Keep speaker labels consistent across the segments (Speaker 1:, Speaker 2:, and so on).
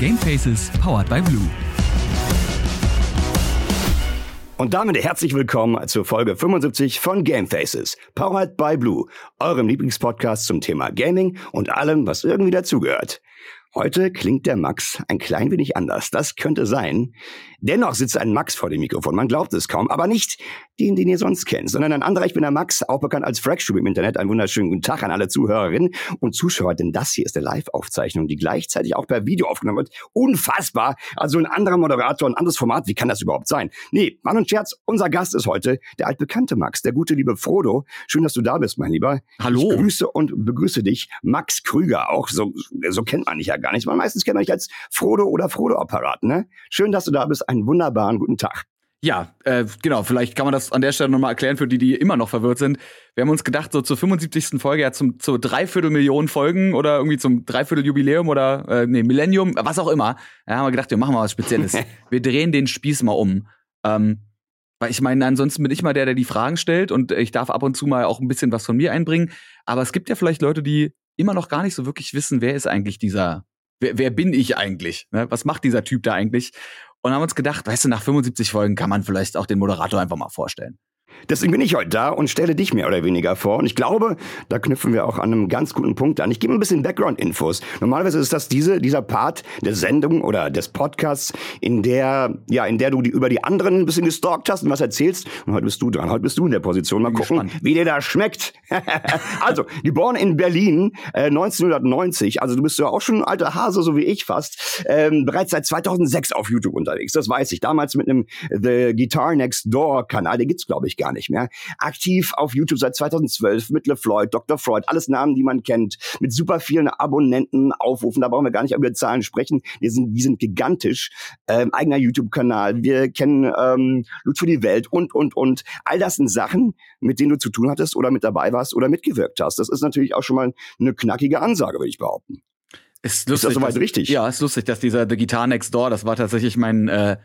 Speaker 1: Gamefaces powered by Blue.
Speaker 2: Und damit herzlich willkommen zur Folge 75 von Gamefaces, powered by Blue, eurem Lieblingspodcast zum Thema Gaming und allem, was irgendwie dazugehört. Heute klingt der Max ein klein wenig anders. Das könnte sein. Dennoch sitzt ein Max vor dem Mikrofon. Man glaubt es kaum, aber nicht den, den ihr sonst kennt, sondern ein anderer. Ich bin der Max, auch bekannt als Fragstube im Internet. Einen wunderschönen guten Tag an alle Zuhörerinnen und Zuschauer, denn das hier ist eine Live-Aufzeichnung, die gleichzeitig auch per Video aufgenommen wird. Unfassbar. Also ein anderer Moderator, ein anderes Format. Wie kann das überhaupt sein? Nee, Mann und Scherz, unser Gast ist heute der altbekannte Max, der gute liebe Frodo. Schön, dass du da bist, mein Lieber.
Speaker 3: Hallo.
Speaker 2: Ich grüße und begrüße dich. Max Krüger auch. So, so kennt man dich ja gar nicht. Man meistens kennt man dich als Frodo oder Frodo-Apparat, ne? Schön, dass du da bist. Einen wunderbaren guten Tag.
Speaker 3: Ja, äh, genau, vielleicht kann man das an der Stelle nochmal erklären für die, die immer noch verwirrt sind. Wir haben uns gedacht, so zur 75. Folge, ja zum, zur Dreiviertel Millionen Folgen oder irgendwie zum Dreiviertel Jubiläum oder äh, nee, Millennium, was auch immer, ja, haben wir gedacht, wir machen mal was Spezielles. wir drehen den Spieß mal um. Ähm, weil ich meine, ansonsten bin ich mal der, der die Fragen stellt und ich darf ab und zu mal auch ein bisschen was von mir einbringen. Aber es gibt ja vielleicht Leute, die immer noch gar nicht so wirklich wissen, wer ist eigentlich dieser, wer, wer bin ich eigentlich? Ne? Was macht dieser Typ da eigentlich? Und haben uns gedacht, weißt du, nach 75 Folgen kann man vielleicht auch den Moderator einfach mal vorstellen.
Speaker 2: Deswegen bin ich heute da und stelle dich mehr oder weniger vor. Und ich glaube, da knüpfen wir auch an einem ganz guten Punkt an. Ich gebe ein bisschen Background-Infos. Normalerweise ist das diese, dieser Part der Sendung oder des Podcasts, in der, ja, in der du die, über die anderen ein bisschen gestalkt hast und was erzählst. Und heute bist du dran. Heute bist du in der Position. Mal gucken,
Speaker 3: gespannt.
Speaker 2: wie dir das schmeckt. also, geboren in Berlin, äh, 1990. Also du bist ja auch schon ein alter Hase, so wie ich fast. Ähm, bereits seit 2006 auf YouTube unterwegs. Das weiß ich. Damals mit einem The Guitar Next Door Kanal. Den gibt's, glaube ich, gar nicht mehr. Aktiv auf YouTube seit 2012 mit LeFloid, Dr. Freud. Alles Namen, die man kennt. Mit super vielen Abonnenten, Aufrufen. Da brauchen wir gar nicht über Zahlen sprechen. Die sind, die sind gigantisch. Ähm, eigener YouTube-Kanal. Wir kennen ähm, Loot für die Welt und, und, und. All das sind Sachen, mit denen du zu tun hattest oder mit dabei warst oder mitgewirkt hast. Das ist natürlich auch schon mal eine knackige Ansage, würde ich behaupten.
Speaker 3: Ist,
Speaker 2: Ist das soweit
Speaker 3: dass-
Speaker 2: richtig?
Speaker 3: Ja, ist lustig, dass dieser The Guitar Next Door, das war tatsächlich mein äh,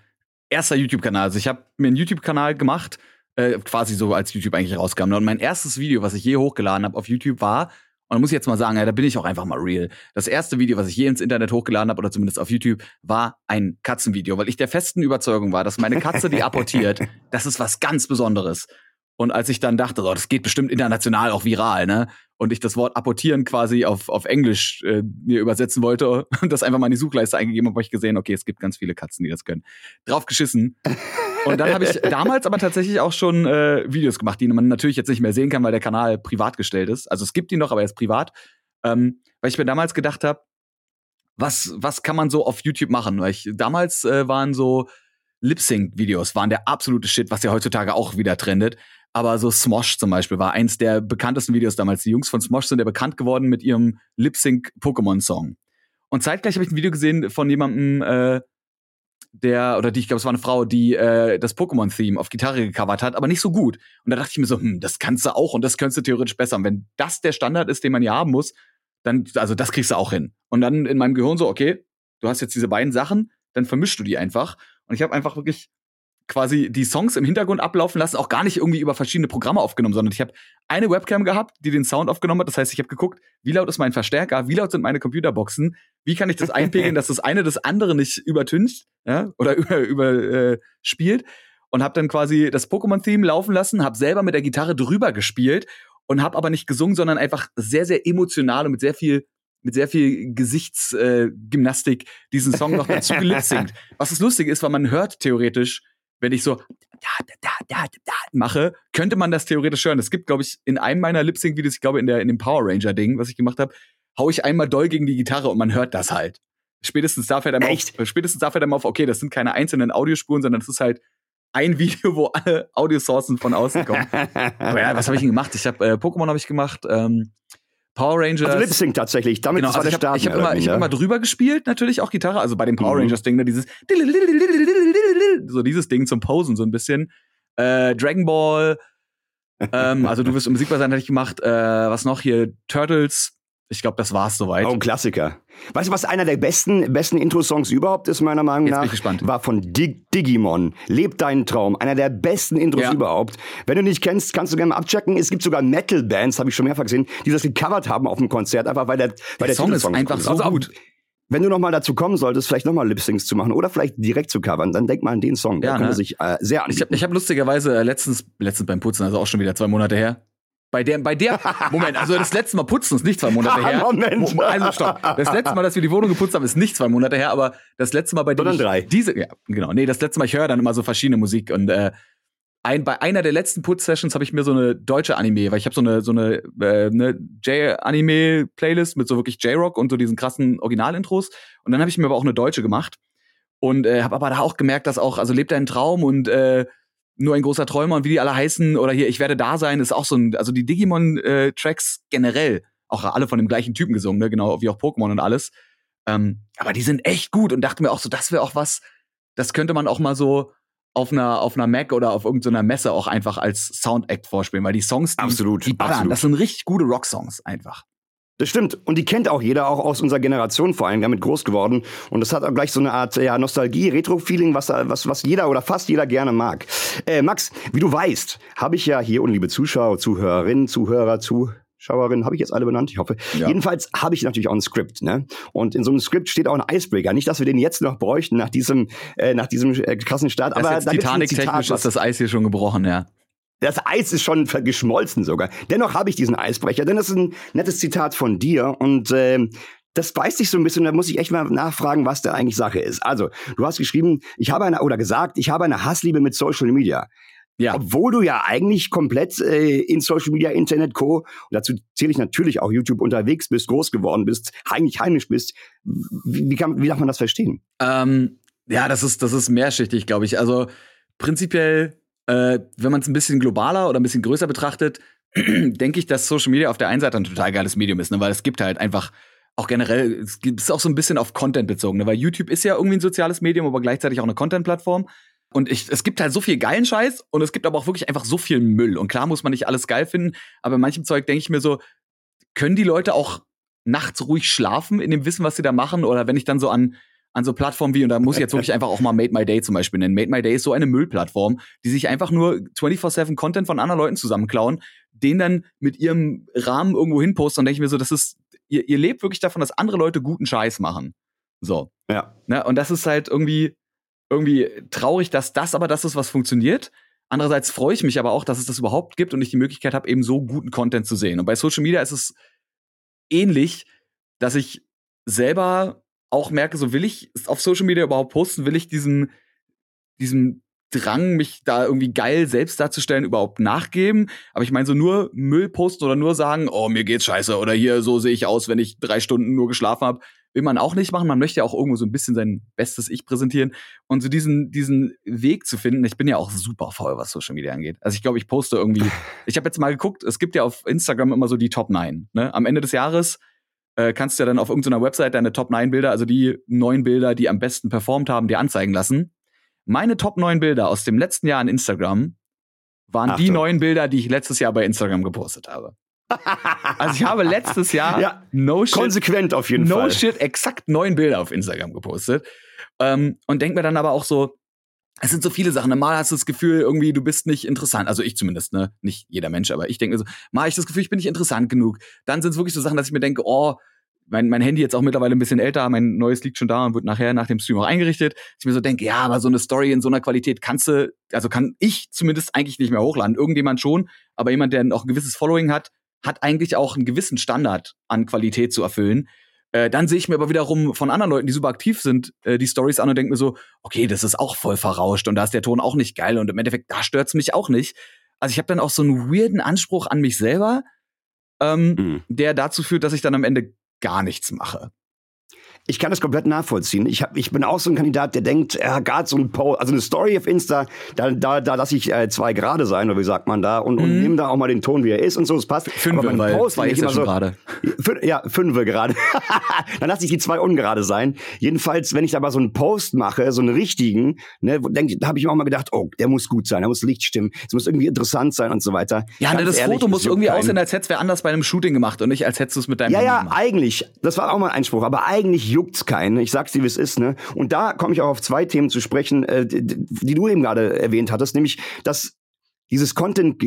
Speaker 3: erster YouTube-Kanal. Also ich habe mir einen YouTube-Kanal gemacht, äh, quasi so als YouTube eigentlich rauskam. Und mein erstes Video, was ich je hochgeladen habe auf YouTube, war, und da muss ich jetzt mal sagen, ja, da bin ich auch einfach mal real. Das erste Video, was ich je ins Internet hochgeladen habe, oder zumindest auf YouTube, war ein Katzenvideo, weil ich der festen Überzeugung war, dass meine Katze, die apportiert, das ist was ganz Besonderes. Und als ich dann dachte, so, das geht bestimmt international auch viral, ne? Und ich das Wort apportieren quasi auf, auf Englisch äh, mir übersetzen wollte und das einfach mal in die Suchleiste eingegeben habe, habe ich gesehen, okay, es gibt ganz viele Katzen, die das können. Drauf geschissen. Und dann habe ich damals aber tatsächlich auch schon äh, Videos gemacht, die man natürlich jetzt nicht mehr sehen kann, weil der Kanal privat gestellt ist. Also es gibt ihn noch, aber er ist privat. Ähm, weil ich mir damals gedacht habe, was, was kann man so auf YouTube machen? Weil ich, damals äh, waren so Lip-Sync-Videos waren der absolute Shit, was ja heutzutage auch wieder trendet. Aber so Smosh zum Beispiel war eins der bekanntesten Videos damals. Die Jungs von Smosh sind ja bekannt geworden mit ihrem Lip-Sync-Pokémon-Song. Und zeitgleich habe ich ein Video gesehen von jemandem, äh, der, oder die, ich glaube, es war eine Frau, die äh, das Pokémon-Theme auf Gitarre gecovert hat, aber nicht so gut. Und da dachte ich mir so, hm, das kannst du auch und das könntest du theoretisch besser. Und wenn das der Standard ist, den man hier haben muss, dann, also das kriegst du auch hin. Und dann in meinem Gehirn so, okay, du hast jetzt diese beiden Sachen, dann vermischst du die einfach. Und ich habe einfach wirklich quasi die Songs im Hintergrund ablaufen lassen, auch gar nicht irgendwie über verschiedene Programme aufgenommen, sondern ich habe eine Webcam gehabt, die den Sound aufgenommen hat. Das heißt, ich habe geguckt, wie laut ist mein Verstärker, wie laut sind meine Computerboxen, wie kann ich das einpegeln, dass das eine das andere nicht übertüncht ja, oder über, über äh, spielt. Und habe dann quasi das Pokémon-Theme laufen lassen, habe selber mit der Gitarre drüber gespielt und habe aber nicht gesungen, sondern einfach sehr, sehr emotional und mit sehr viel mit sehr viel Gesichtsgymnastik äh, diesen Song noch dazu gelipsingt. Was das Lustige ist, weil man hört theoretisch, wenn ich so da, da, da, da, da mache, könnte man das theoretisch hören. Es gibt, glaube ich, in einem meiner Lip-Sync-Videos, ich glaube in, der, in dem Power Ranger-Ding, was ich gemacht habe, hau ich einmal doll gegen die Gitarre und man hört das halt. Spätestens da fällt einem
Speaker 2: Echt?
Speaker 3: auf, spätestens da fällt einem auf, okay, das sind keine einzelnen Audiospuren, sondern das ist halt ein Video, wo alle Audiosourcen von außen kommen. Aber ja, was habe ich denn gemacht? Ich habe äh, Pokémon habe ich gemacht, ähm, Power Rangers.
Speaker 2: Also Lip Sync tatsächlich. Damit
Speaker 3: Genau, also ich habe hab immer, ich hab
Speaker 2: weniger.
Speaker 3: immer drüber gespielt, natürlich auch Gitarre, also bei dem Power
Speaker 2: Mhm.
Speaker 3: Rangers Ding, ne, dieses so dieses Ding zum Posen so ein bisschen. Äh, Dragon Ball, ähm, also du wirst Musik was hatte ich gemacht, äh, was noch hier Turtles. Ich glaube, das war's soweit.
Speaker 2: Oh, ein Klassiker. Weißt du, was einer der besten, besten Intro-Songs überhaupt ist, meiner Meinung
Speaker 3: Jetzt bin
Speaker 2: nach?
Speaker 3: ich gespannt.
Speaker 2: War von Dig Digimon. Leb deinen Traum. Einer der besten Intros
Speaker 3: Ja.
Speaker 2: überhaupt. Wenn du nicht kennst, kannst du gerne mal abchecken. Es gibt sogar Metal-Bands, habe ich schon mehrfach gesehen, die das gecovert haben auf dem Konzert, einfach weil der, weil der,
Speaker 3: Song ist einfach so
Speaker 2: also auch
Speaker 3: gut.
Speaker 2: Wenn du noch mal dazu kommen solltest, vielleicht noch mal Lip-Syncs zu machen oder vielleicht direkt zu covern, dann denk mal an den Song. Der
Speaker 3: Ja,
Speaker 2: könnte
Speaker 3: ne?
Speaker 2: sich äh, sehr
Speaker 3: Ich habe
Speaker 2: anbieten.
Speaker 3: ich hab lustigerweise äh, letztens, letztens beim Putzen, also auch schon wieder zwei Monate her. Bei der, bei der, Moment, also das letzte Mal putzen ist nicht zwei Monate her.
Speaker 2: Moment.
Speaker 3: Mo- Also stopp. Das letzte Mal, dass wir die Wohnung geputzt haben, ist nicht zwei Monate her, aber das letzte Mal, bei dem
Speaker 2: Sondern
Speaker 3: ich
Speaker 2: drei.
Speaker 3: diese, ja, genau, nee, das letzte Mal, ich höre dann immer so verschiedene Musik und äh, ein, bei einer der letzten Putzsessions habe ich mir so eine deutsche Anime, weil ich habe so eine so eine, äh, eine J-Anime-Playlist mit so wirklich J-Rock und so diesen krassen Originalintros. Und dann habe ich mir aber auch eine deutsche gemacht und äh, habe aber da auch gemerkt, dass auch, also lebt ein Traum und äh, nur ein großer Träumer und wie die alle heißen oder hier ich werde da sein ist auch so ein, also die Digimon-Tracks generell auch alle von dem gleichen Typen gesungen, ne? genau wie auch Pokémon und alles. Ähm, aber die sind echt gut und dachte mir auch so, das wäre auch was, das könnte man auch mal so auf einer auf einer Mac oder auf irgendeiner Messe auch einfach als Soundact vorspielen, weil die Songs die,
Speaker 2: Absolut,
Speaker 3: die ballern,
Speaker 2: absolut.
Speaker 3: das sind richtig gute Rocksongs einfach.
Speaker 2: Das stimmt. Und die kennt auch jeder, auch aus unserer Generation vor allem, damit groß geworden. Und das hat auch gleich so eine Art ja, Nostalgie, Retro-Feeling, was, was, was jeder oder fast jeder gerne mag. Äh, Max, wie du weißt, habe ich ja hier, und liebe Zuschauer, Zuhörerinnen, Zuhörer, Zuschauerinnen, habe ich jetzt alle benannt, ich hoffe.
Speaker 3: Ja.
Speaker 2: Jedenfalls habe ich natürlich auch ein Skript, ne? Und in so einem Skript steht auch ein Icebreaker. Nicht, dass wir den jetzt noch bräuchten nach diesem, äh, nach diesem äh, krassen Start,
Speaker 3: Das
Speaker 2: aber
Speaker 3: Titanic-technisch ist das Eis hier schon gebrochen, ja.
Speaker 2: das Eis ist schon geschmolzen sogar. Dennoch habe ich diesen Eisbrecher, denn das ist ein nettes Zitat von dir und ähm, das beißt sich so ein bisschen, da muss ich echt mal nachfragen, was da eigentlich Sache ist. Also, du hast geschrieben, ich habe eine, oder gesagt, ich habe eine Hassliebe mit Social Media.
Speaker 3: Ja.
Speaker 2: Obwohl du ja eigentlich komplett äh, in Social Media, Internet, Co. Und dazu zähle ich natürlich auch YouTube unterwegs bist, groß geworden bist, eigentlich heimisch bist. Wie, kann, wie darf man das verstehen?
Speaker 3: Ähm, ja, das ist, das ist mehrschichtig, glaube ich. Also prinzipiell, äh, wenn man es ein bisschen globaler oder ein bisschen größer betrachtet, denke ich, dass Social Media auf der einen Seite ein total geiles Medium ist, ne? weil es gibt halt einfach auch generell, es ist auch so ein bisschen auf Content bezogen, ne? weil YouTube ist ja irgendwie ein soziales Medium, aber gleichzeitig auch eine Content-Plattform. Und ich, es gibt halt so viel geilen Scheiß und es gibt aber auch wirklich einfach so viel Müll. Und klar muss man nicht alles geil finden, aber in manchem Zeug denke ich mir so, können die Leute auch nachts ruhig schlafen in dem Wissen, was sie da machen? Oder wenn ich dann so an, an so Plattformen wie, und da muss ich jetzt wirklich einfach auch mal Made My Day zum Beispiel nennen. Made My Day ist so eine Müllplattform, die sich einfach nur 24-7 Content von anderen Leuten zusammenklauen, den dann mit ihrem Rahmen irgendwo hinposten und denke ich mir so, das ist, ihr, ihr lebt wirklich davon, dass andere Leute guten Scheiß machen. So.
Speaker 2: Ja.
Speaker 3: Ne? Und das ist halt irgendwie, irgendwie traurig, dass das aber das ist, was funktioniert. Andererseits freue ich mich aber auch, dass es das überhaupt gibt und ich die Möglichkeit habe, eben so guten Content zu sehen. Und bei Social Media ist es ähnlich, dass ich selber auch merke, so will ich auf Social Media überhaupt posten, will ich diesen, diesem Drang, mich da irgendwie geil selbst darzustellen, überhaupt nachgeben. Aber ich meine, so nur Müll posten oder nur sagen, oh, mir geht's scheiße oder hier, so sehe ich aus, wenn ich drei Stunden nur geschlafen habe, will man auch nicht machen. Man möchte ja auch irgendwo so ein bisschen sein bestes Ich präsentieren. Und so diesen, diesen Weg zu finden, ich bin ja auch super faul, was Social Media angeht. Also ich glaube, ich poste irgendwie, ich habe jetzt mal geguckt, es gibt ja auf Instagram immer so die Top 9. Ne? Am Ende des Jahres äh, kannst du ja dann auf irgendeiner Website deine Top 9 Bilder, also die neun Bilder, die am besten performt haben, dir anzeigen lassen. Meine Top 9 Bilder aus dem letzten Jahr in Instagram waren die
Speaker 2: Achtung.
Speaker 3: neun Bilder, die ich letztes Jahr bei Instagram gepostet habe. Also ich habe letztes Jahr
Speaker 2: Ja,
Speaker 3: no shit,
Speaker 2: Konsequent auf jeden
Speaker 3: no
Speaker 2: Fall.
Speaker 3: shit exakt neun Bilder auf Instagram gepostet. Ähm, und denk mir dann aber auch so, es sind so viele Sachen. Mal hast du das Gefühl, irgendwie, du bist nicht interessant. Also ich zumindest, ne? Nicht jeder Mensch, aber ich denke mir so, mal ich das Gefühl, ich bin nicht interessant genug. Dann sind es wirklich so Sachen, dass ich mir denke, oh, mein, mein Handy jetzt auch mittlerweile ein bisschen älter, mein neues liegt schon da und wird nachher nach dem Stream auch eingerichtet. Dass ich mir so denke, ja, aber so eine Story in so einer Qualität kannst du, also kann ich zumindest eigentlich nicht mehr hochladen. Irgendjemand schon, aber jemand, der auch ein gewisses Following hat, hat eigentlich auch einen gewissen Standard an Qualität zu erfüllen. Äh, dann sehe ich mir aber wiederum von anderen Leuten, die super aktiv sind, äh, die Stories an und denke mir so, okay, das ist auch voll verrauscht und da ist der Ton auch nicht geil und im Endeffekt, da stört's mich auch nicht. Also ich habe dann auch so einen weirden Anspruch an mich selber, ähm,
Speaker 2: Mhm.
Speaker 3: der dazu führt, dass ich dann am Ende gar nichts mache.
Speaker 2: Ich kann das komplett nachvollziehen. Ich, hab, ich bin auch so ein Kandidat, der denkt, er hat gerade so ein Post, also eine Story auf Insta, da, da, da lasse ich äh, zwei gerade sein, oder wie sagt man da, und, und
Speaker 3: Mhm.
Speaker 2: nehme da auch mal den Ton, wie er ist und so, es passt.
Speaker 3: Fünf,
Speaker 2: Aber
Speaker 3: weil
Speaker 2: Post bin ich immer so,
Speaker 3: gerade.
Speaker 2: Fün ja, fünfe gerade. Dann lasse ich die zwei ungerade sein. Jedenfalls, wenn ich da mal so einen Post mache, so einen richtigen, ne, denk, da habe ich mir auch mal gedacht, oh, der muss gut sein, der muss Licht stimmen, es muss irgendwie interessant sein und so weiter.
Speaker 3: Ja, ne, das
Speaker 2: ehrlich,
Speaker 3: Foto
Speaker 2: es
Speaker 3: muss irgendwie aussehen, als hättest du anders bei einem Shooting gemacht und nicht als hättest du es mit deinem
Speaker 2: Ja,
Speaker 3: Handy
Speaker 2: ja,
Speaker 3: gemacht.
Speaker 2: eigentlich. Das war auch mal ein Einspruch, aber eigentlich juckt's keinen. Ich sag's dir, wie es ist, ne? Und da komme ich auch auf zwei Themen zu sprechen, äh, die, du eben gerade erwähnt hattest, nämlich, dass dieses Content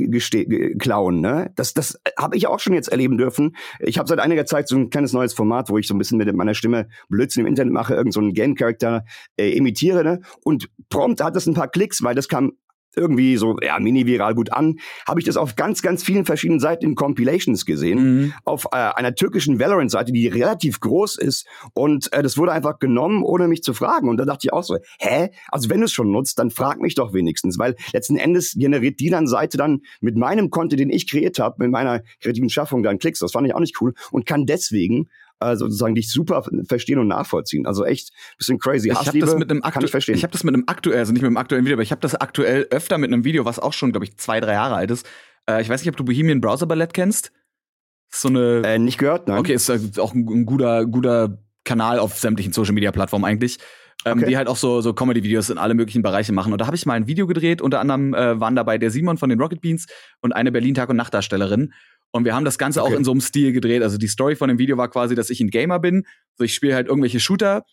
Speaker 2: klauen, ne? Das, das habe ich auch schon jetzt erleben dürfen. Ich habe seit einiger Zeit so ein kleines neues Format, wo ich so ein bisschen mit meiner Stimme Blödsinn im Internet mache, irgend so Game-Charakter äh, imitiere, ne? Und prompt hat es ein paar Klicks, weil das kam irgendwie so ja mini-viral gut an, habe ich das auf ganz, ganz vielen verschiedenen Seiten in Compilations gesehen. Mhm. Auf äh, einer türkischen Valorant-Seite, die relativ groß ist. Und äh, das wurde einfach genommen, ohne mich zu fragen. Und da dachte ich auch so, hä? Also wenn du es schon nutzt, dann frag mich doch wenigstens. Weil letzten Endes generiert die dann Seite dann mit meinem Konto, den ich kreiert habe, mit meiner kreativen Schaffung dann Klicks. Das fand ich auch nicht cool. Und kann deswegen äh, sozusagen dich super verstehen und nachvollziehen. Also echt bisschen crazy.
Speaker 3: Ich habe das mit einem aktu ich, ich habe das mit einem aktuell, also nicht mit einem aktuellen Video, aber ich habe das aktuell öfter mit einem Video, was auch schon, glaube ich, zwei, drei Jahre alt ist. Äh, ich weiß nicht, ob du Bohemian Browser Ballett kennst. So eine.
Speaker 2: Äh, nicht gehört, nein.
Speaker 3: Okay, ist auch ein, ein, guter, guter Kanal auf sämtlichen Social Media Plattformen eigentlich. Ähm, okay. die halt auch so, so Comedy-Videos in alle möglichen Bereiche machen. Und da habe ich mal ein Video gedreht, unter anderem äh, waren dabei der Simon von den Rocket Beans und eine Berlin-Tag- und Nachtdarstellerin. Und wir haben das Ganze okay. auch in so einem Stil gedreht. Also die Story von dem Video war quasi, dass ich ein Gamer bin. So ich spiele halt irgendwelche Shooter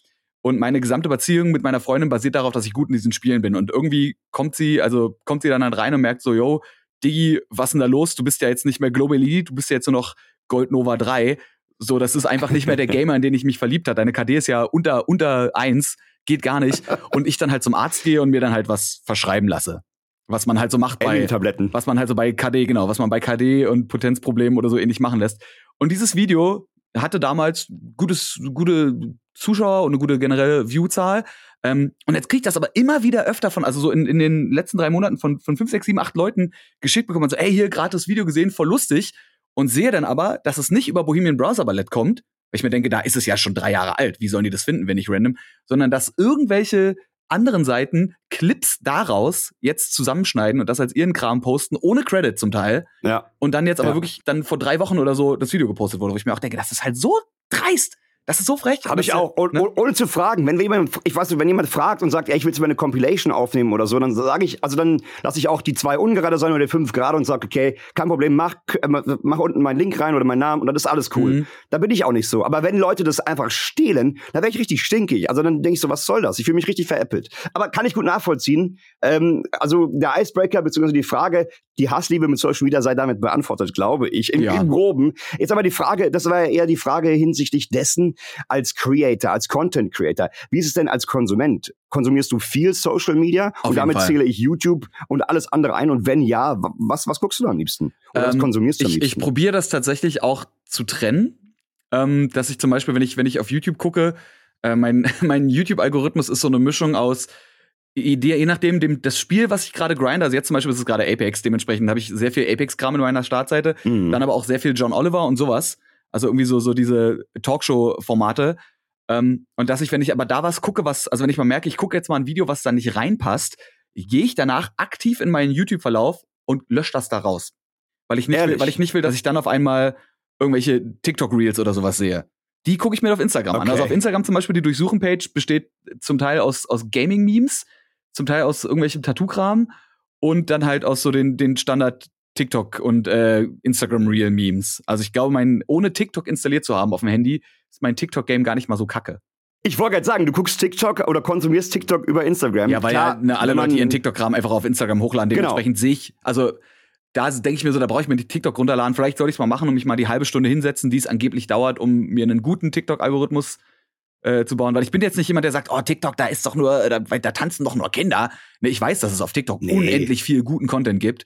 Speaker 3: und meine gesamte Beziehung mit meiner Freundin basiert darauf, dass ich gut in diesen Spielen bin. Und irgendwie kommt sie, also kommt sie dann halt rein und merkt so, yo, Digi, was denn da los? Du bist ja jetzt nicht mehr Global Elite, du bist ja jetzt nur noch Gold Nova 3. So, das ist einfach nicht mehr der Gamer, in den ich mich verliebt habe. Deine KD ist ja unter, unter eins, geht gar nicht. Und ich dann halt zum Arzt gehe und mir dann halt was verschreiben lasse was man halt so macht bei
Speaker 2: Tabletten.
Speaker 3: was man halt so bei KD genau, was man bei KD und Potenzproblemen oder so ähnlich machen lässt. Und dieses Video hatte damals gutes gute Zuschauer und eine gute generelle Viewzahl. Ähm, und jetzt kriege ich das aber immer wieder öfter von, also so in, in den letzten drei Monaten von, von fünf, sechs, sieben, acht Leuten geschickt bekommen, so, ey, hier gerade das Video gesehen, voll lustig. Und sehe dann aber, dass es nicht über Bohemian Browser Ballett kommt, weil ich mir denke, da ist es ja schon drei Jahre alt, wie sollen die das finden, wenn nicht random, sondern dass irgendwelche anderen Seiten Clips daraus jetzt zusammenschneiden und das als ihren Kram posten, ohne Credit zum Teil.
Speaker 2: Ja.
Speaker 3: Und dann jetzt
Speaker 2: ja.
Speaker 3: aber wirklich dann vor drei Wochen oder so das Video gepostet wurde, wo ich mir auch denke, das ist halt so dreist. Das ist so frech.
Speaker 2: Habe ich auch. Und, ne? Ohne zu fragen. Wenn jemand, ich weiß nicht, wenn jemand fragt und sagt, ey, ich will jetzt mal eine Compilation aufnehmen oder so, dann sage ich, also dann lasse ich auch die zwei ungerade sein oder die fünf gerade und sage, okay, kein Problem, mach, äh, mach unten meinen Link rein oder meinen Namen und dann ist alles cool. Mhm. Da bin ich auch nicht so. Aber wenn Leute das einfach stehlen, dann wäre ich richtig stinkig. Also dann denke ich so, was soll das? Ich fühle mich richtig veräppelt. Aber kann ich gut nachvollziehen. Ähm, also der Icebreaker, beziehungsweise die Frage, die Hassliebe mit Social Media sei damit beantwortet, glaube ich, im, ja. im Groben. Jetzt aber die Frage, das war ja eher die Frage hinsichtlich dessen als Creator, als Content Creator. Wie ist es denn als Konsument? Konsumierst du viel Social Media? Auf und damit Fall. zähle ich YouTube und alles andere ein. Und wenn ja, was, was guckst du am liebsten? Oder ähm, was konsumierst du
Speaker 3: am
Speaker 2: liebsten?
Speaker 3: Ich, ich probiere das tatsächlich auch zu trennen. Ähm, dass ich zum Beispiel, wenn ich, wenn ich auf YouTube gucke, äh, mein, mein YouTube-Algorithmus ist so eine Mischung aus Idee, je nachdem, dem, das Spiel, was ich gerade grinde, also jetzt zum Beispiel ist es gerade Apex, dementsprechend habe ich sehr viel Apex-Kram in meiner Startseite, mhm. dann aber auch sehr viel John Oliver und sowas. Also irgendwie so, so diese Talkshow-Formate. Ähm, und dass ich, wenn ich aber da was gucke, was, also wenn ich mal merke, ich gucke jetzt mal ein Video, was da nicht reinpasst, gehe ich danach aktiv in meinen YouTube-Verlauf und lösche das da raus. Weil ich nicht will, weil ich nicht will, dass ich dann auf einmal irgendwelche TikTok-Reels oder sowas sehe. Die gucke ich mir auf Instagram okay. an. Also auf Instagram zum Beispiel die Durchsuchen-Page besteht zum Teil aus, aus Gaming-Memes, zum Teil aus irgendwelchem Tattoo-Kram und dann halt aus so den, den Standard TikTok und äh, Instagram Real Memes. Also ich glaube, mein ohne TikTok installiert zu haben auf dem Handy, ist mein TikTok Game gar nicht mal so kacke.
Speaker 2: Ich wollte gerade sagen, du guckst TikTok oder konsumierst TikTok über Instagram.
Speaker 3: Ja, weil Klar, ja ne, alle Leute ihren TikTok-Kram einfach auf Instagram hochladen. Genau. Dementsprechend genau. sehe ich, also da denke ich mir so, da brauche ich mir die TikTok runterladen. Vielleicht soll ich es mal machen und mich mal die halbe Stunde hinsetzen, die es angeblich dauert, um mir einen guten TikTok-Algorithmus äh, zu bauen. Weil ich bin jetzt nicht jemand, der sagt, oh, TikTok, da ist doch nur, da, da tanzen doch nur Kinder. Ne, ich weiß, dass es auf TikTok nee. unendlich viel guten Content gibt.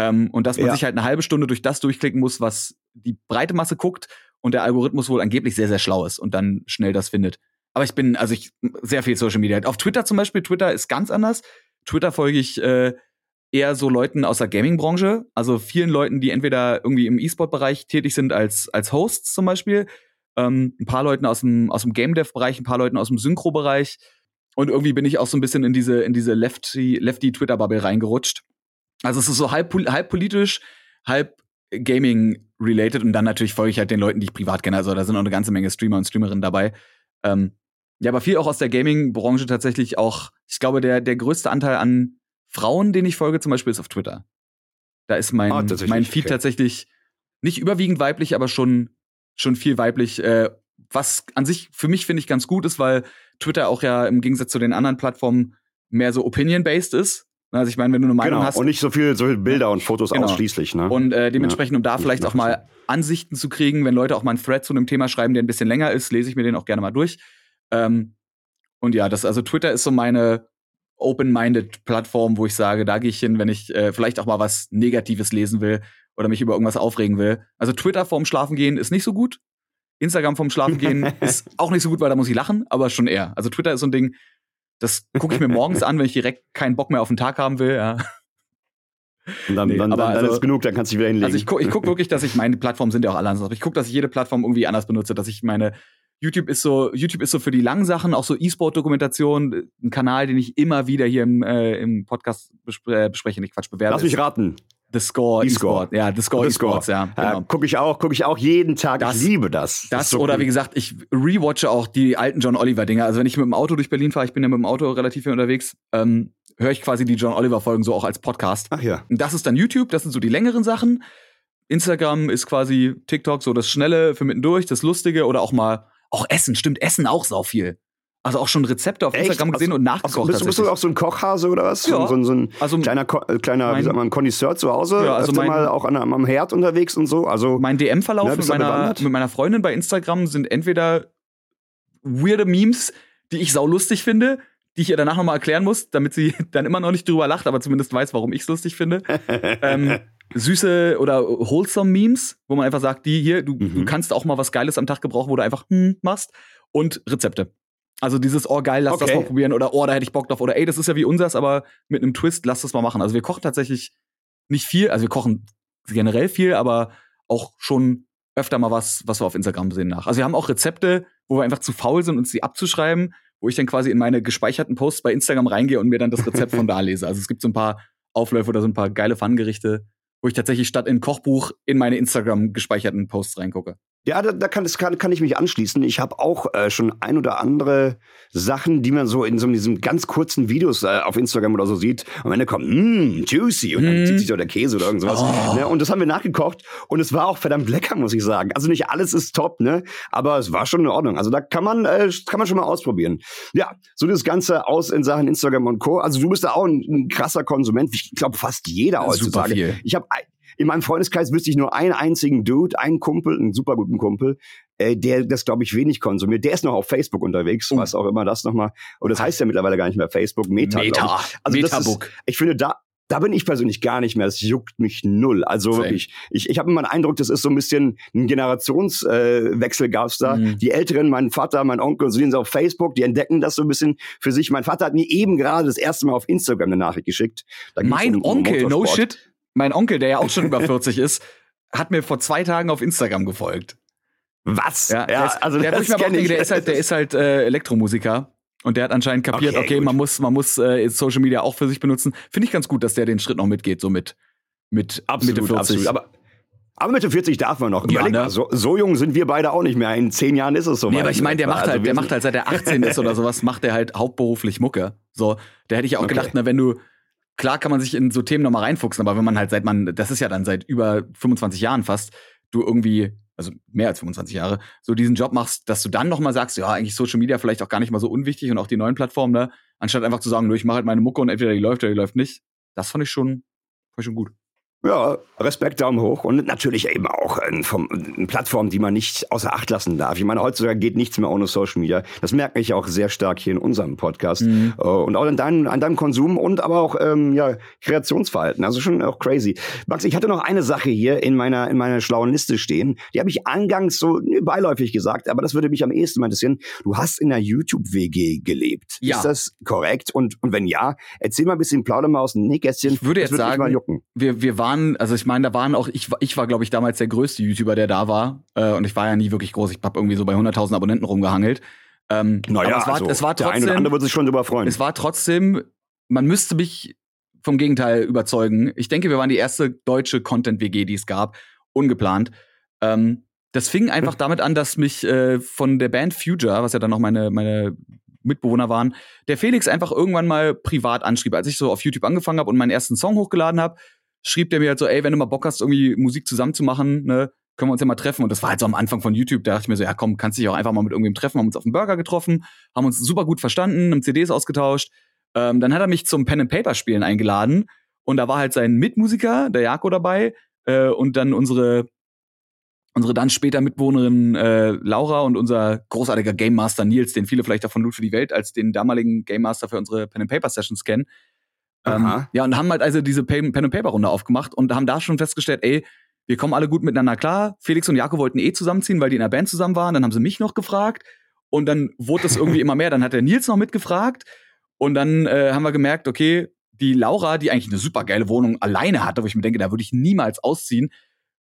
Speaker 3: Ähm, und dass man ja. sich halt eine halbe Stunde durch das durchklicken muss, was die breite Masse guckt und der Algorithmus wohl angeblich sehr, sehr schlau ist und dann schnell das findet. Aber ich bin, also ich, sehr viel Social Media. Auf Twitter zum Beispiel, Twitter ist ganz anders. Twitter folge ich äh, eher so Leuten aus der Gaming-Branche, also vielen Leuten, die entweder irgendwie im E-Sport-Bereich tätig sind als, als Hosts zum Beispiel, ähm, ein paar Leuten aus dem, aus dem Game-Dev-Bereich, ein paar Leuten aus dem Synchro-Bereich. Und irgendwie bin ich auch so ein bisschen in diese, in diese Lefty, Lefty-Twitter-Bubble reingerutscht. Also es ist so halb, halb politisch, halb Gaming-related und dann natürlich folge ich halt den Leuten, die ich privat kenne. Also da sind auch eine ganze Menge Streamer und Streamerinnen dabei. Ähm, ja, aber viel auch aus der Gaming-Branche tatsächlich auch, ich glaube, der, der größte Anteil an Frauen, denen ich folge, zum Beispiel ist auf Twitter. Da ist mein, ah, mein Feed okay. tatsächlich nicht überwiegend weiblich, aber schon, schon viel weiblich, äh, was an sich für mich finde ich ganz gut ist, weil Twitter auch ja im Gegensatz zu den anderen Plattformen mehr so opinion-based ist. Also ich meine, wenn du eine Meinung
Speaker 2: genau.
Speaker 3: hast.
Speaker 2: Und nicht so viel, so viele Bilder und Fotos
Speaker 3: Genau.
Speaker 2: ausschließlich, ne?
Speaker 3: Und äh, dementsprechend, um da vielleicht auch mal Ansichten zu kriegen, wenn Leute auch mal einen Thread zu einem Thema schreiben, der ein bisschen länger ist, lese ich mir den auch gerne mal durch. Ähm, und ja, das, also Twitter ist so meine open-minded Plattform, wo ich sage, da gehe ich hin, wenn ich äh, vielleicht auch mal was Negatives lesen will oder mich über irgendwas aufregen will. Also Twitter vorm Schlafen gehen ist nicht so gut. Instagram vorm Schlafen gehen ist auch nicht so gut, weil da muss ich lachen, aber schon eher. Also Twitter ist so ein Ding, das gucke ich mir morgens an, wenn ich direkt keinen Bock mehr auf den Tag haben will. Ja.
Speaker 2: und dann,
Speaker 3: nee,
Speaker 2: dann,
Speaker 3: aber
Speaker 2: dann, dann
Speaker 3: also-
Speaker 2: ist genug, dann kannst du dich wieder hinlegen.
Speaker 3: Also ich gucke guck wirklich, dass ich meine Plattformen sind ja auch alle anders, aber ich gucke, dass ich jede Plattform irgendwie anders benutze, dass ich meine YouTube ist so YouTube ist so für die langen Sachen, auch so E-Sport-Dokumentation, ein Kanal, den ich immer wieder hier im, äh, im Podcast bespre äh, bespreche, nicht Quatsch bewerbe.
Speaker 2: Lass mich raten.
Speaker 3: The Score
Speaker 2: E-Score.
Speaker 3: E-Sport. Ja, The Score
Speaker 2: The Score.
Speaker 3: E-Sports, ja.
Speaker 2: Ja,
Speaker 3: Genau.
Speaker 2: gucke ich auch, gucke ich auch jeden Tag.
Speaker 3: Das-
Speaker 2: ich liebe das.
Speaker 3: Das
Speaker 2: ist so
Speaker 3: oder
Speaker 2: cool.
Speaker 3: wie gesagt, ich rewatche auch die alten John Oliver Dinger. Also wenn ich mit dem Auto durch Berlin fahre, ich bin ja mit dem Auto relativ viel unterwegs, ähm, höre ich quasi die John Oliver Folgen so auch als Podcast.
Speaker 2: Ach ja.
Speaker 3: Und das ist dann YouTube, das sind so die längeren Sachen. Instagram ist quasi TikTok, so das Schnelle für mittendurch, das Lustige oder auch mal, auch Essen, stimmt, Essen auch sau viel. Also auch schon Rezepte auf
Speaker 2: Echt?
Speaker 3: Instagram gesehen und
Speaker 2: Also,
Speaker 3: nachgekocht.
Speaker 2: bist, du- bist du auch so ein Kochhase oder was? So,
Speaker 3: Ja.
Speaker 2: so, so ein
Speaker 3: Also
Speaker 2: kleiner, Ko äh, kleiner wie
Speaker 3: mein-
Speaker 2: sagt man, Connoisseur zu Hause?
Speaker 3: Ja, also mein-
Speaker 2: mal auch an, am Herd unterwegs und so? Also,
Speaker 3: mein DM-Verlauf
Speaker 2: Ja,
Speaker 3: mit, meiner, mit meiner Freundin bei Instagram sind entweder weirde Memes, die ich sau lustig finde, die ich ihr danach nochmal erklären muss, damit sie dann immer noch nicht drüber lacht, aber zumindest weiß, warum ich es lustig finde. ähm, süße oder wholesome Memes, wo man einfach sagt, die hier, du,
Speaker 2: Mhm.
Speaker 3: du kannst auch mal was Geiles am Tag gebrauchen, wo du einfach hm machst und Rezepte. Also dieses, oh geil, lass das
Speaker 2: Okay.
Speaker 3: mal probieren oder oh, da hätte ich Bock drauf oder ey, das ist ja wie unsers, aber mit einem Twist, lass das mal machen. Also wir kochen tatsächlich nicht viel, also wir kochen generell viel, aber auch schon öfter mal was, was wir auf Instagram sehen nach. Also wir haben auch Rezepte, wo wir einfach zu faul sind, uns die abzuschreiben, wo ich dann quasi in meine gespeicherten Posts bei Instagram reingehe und mir dann das Rezept von da lese. Also es gibt so ein paar Aufläufe oder so ein paar geile Pfannengerichte, wo ich tatsächlich statt in Kochbuch in meine Instagram gespeicherten Posts reingucke.
Speaker 2: Ja, da, da kann, das kann, kann ich mich anschließen. Ich habe auch äh, schon ein oder andere Sachen, die man so in so diesen ganz kurzen Videos äh, auf Instagram oder so sieht. Am Ende kommt, mmm, juicy. Und dann
Speaker 3: Mm.
Speaker 2: zieht sich doch der Käse oder irgend sowas.
Speaker 3: Oh.
Speaker 2: Ne? Und das haben wir nachgekocht. Und es war auch verdammt lecker, muss ich sagen. Also nicht alles ist top, ne? Aber es war schon in Ordnung. Also da kann man, äh, kann man schon mal ausprobieren. Ja, so das Ganze aus in Sachen Instagram und Co. Also du bist da auch ein, ein krasser Konsument. Ich glaube, fast jeder
Speaker 3: Super
Speaker 2: heutzutage.
Speaker 3: viel.
Speaker 2: Ich habe in meinem Freundeskreis wüsste ich nur einen einzigen Dude, einen Kumpel, einen super guten Kumpel, äh, der das, glaube ich, wenig konsumiert. Der ist noch auf Facebook unterwegs,
Speaker 3: Oh.
Speaker 2: was auch immer das nochmal. Und das heißt ja mittlerweile gar nicht mehr Facebook, Meta. Ich. Also
Speaker 3: Metabook.
Speaker 2: Ist, ich finde, da, da bin ich persönlich gar nicht mehr. Das juckt mich null. Also
Speaker 3: Same.
Speaker 2: wirklich, ich, ich habe immer den Eindruck, das ist so ein bisschen ein Generationswechsel äh, gab's da.
Speaker 3: Mhm.
Speaker 2: Die Älteren, mein Vater, mein Onkel, so sind auf Facebook, die entdecken das so ein bisschen für sich. Mein Vater hat mir eben gerade das erste Mal auf Instagram eine Nachricht geschickt.
Speaker 3: Mein Onkel, no shit, mein Onkel, der ja auch schon über 40 ist, hat mir vor zwei Tagen auf Instagram gefolgt.
Speaker 2: Was?
Speaker 3: Ja, der ist,
Speaker 2: also
Speaker 3: der,
Speaker 2: das
Speaker 3: ich
Speaker 2: ich.
Speaker 3: der ist halt, der ist halt äh, Elektromusiker. Und der hat anscheinend kapiert,
Speaker 2: Okay,
Speaker 3: okay, man muss, man muss äh, Social Media auch für sich benutzen. Finde ich ganz gut, dass der den Schritt noch mitgeht, so mit, mit
Speaker 2: absolut,
Speaker 3: Mitte 40.
Speaker 2: absolut. Aber, aber Mitte 40 darf man noch.
Speaker 3: Ja,
Speaker 2: Überleg
Speaker 3: ne?
Speaker 2: so, so jung sind wir beide auch nicht mehr. In zehn Jahren ist es so.
Speaker 3: Nee, aber ich meine, der macht
Speaker 2: also
Speaker 3: halt,
Speaker 2: wir
Speaker 3: der macht halt, seit er 18 ist oder sowas, macht der halt hauptberuflich Mucke. So, da hätte ich auch
Speaker 2: Okay.
Speaker 3: gedacht, na, wenn du, klar kann man sich in so Themen nochmal reinfuchsen, aber wenn man halt seit man, das ist ja dann seit über 25 Jahren fast, du irgendwie, also mehr als 25 Jahre, so diesen Job machst, dass du dann nochmal sagst, ja, eigentlich Social Media vielleicht auch gar nicht mal so unwichtig und auch die neuen Plattformen, ne? Anstatt einfach zu sagen, nur ich mache halt meine Mucke und entweder die läuft oder die läuft nicht. Das fand ich schon, fand ich schon gut.
Speaker 2: Ja, Respekt, Daumen hoch. Und natürlich eben auch äh, vom, eine Plattform, die man nicht außer Acht lassen darf. Ich meine, heutzutage geht nichts mehr ohne Social Media. Das merke ich auch sehr stark hier in unserem Podcast.
Speaker 3: Mhm.
Speaker 2: Äh, Und auch an deinem, an deinem Konsum und aber auch ähm, ja, Kreationsverhalten. Also schon auch crazy. Max, ich hatte noch eine Sache hier in meiner, in meiner schlauen Liste stehen. Die habe ich angangs so beiläufig gesagt, aber das würde mich am ehesten mal interessieren. Du hast in einer YouTube-WG gelebt.
Speaker 3: Ja.
Speaker 2: Ist das korrekt? Und, und wenn ja, erzähl mal ein bisschen, plauder mal aus dem Nähkästchen.
Speaker 3: Ich würde jetzt
Speaker 2: mich
Speaker 3: sagen,
Speaker 2: mal jucken.
Speaker 3: wir, wir waren, also ich meine, da waren auch, ich, war- ich war, glaube ich, damals der größte YouTuber, der da war. Äh, und ich war ja nie wirklich groß. Ich habe irgendwie so bei 100.000 Abonnenten rumgehangelt. Ähm,
Speaker 2: Naja,
Speaker 3: aber es war,
Speaker 2: also,
Speaker 3: es war
Speaker 2: der eine oder
Speaker 3: trotzdem,
Speaker 2: andere wird sich schon drüber freuen.
Speaker 3: es war trotzdem, man müsste mich vom Gegenteil überzeugen. Ich denke, wir waren die erste deutsche Content-WG, die es gab, ungeplant. Ähm, das fing einfach damit an, dass mich äh, von der Band Future, was ja dann noch meine, meine Mitbewohner waren, der Felix einfach irgendwann mal privat anschrieb. Als ich so auf YouTube angefangen habe und meinen ersten Song hochgeladen habe, schrieb der mir halt so, ey, wenn du mal Bock hast, irgendwie Musik zusammen zu machen, ne, können wir uns ja mal treffen. Und das war halt so am Anfang von YouTube, da dachte ich mir so, ja komm, kannst dich auch einfach mal mit irgendwem treffen, haben uns auf dem Burger getroffen, haben uns super gut verstanden, haben CDs ausgetauscht. Ähm, dann hat er mich zum Pen and Paper Spielen eingeladen und da war halt sein Mitmusiker, der Jako dabei äh, und dann unsere unsere dann später Mitwohnerin äh, Laura und unser großartiger Game Master Nils, den viele vielleicht davon Loot für die Welt als den damaligen Game Master für unsere Pen and Paper Sessions kennen. Ähm, ja, und haben halt also diese Pen, Pen and Paper Runde aufgemacht und haben da schon festgestellt, ey, wir kommen alle gut miteinander klar. Felix und Jakob wollten eh zusammenziehen, weil die in der Band zusammen waren. Dann haben sie mich noch gefragt und dann wurde das irgendwie immer mehr. Dann hat der Nils noch mitgefragt und dann äh, haben wir gemerkt, okay, die Laura, die eigentlich eine super geile Wohnung alleine hatte, wo ich mir denke, da würde ich niemals ausziehen,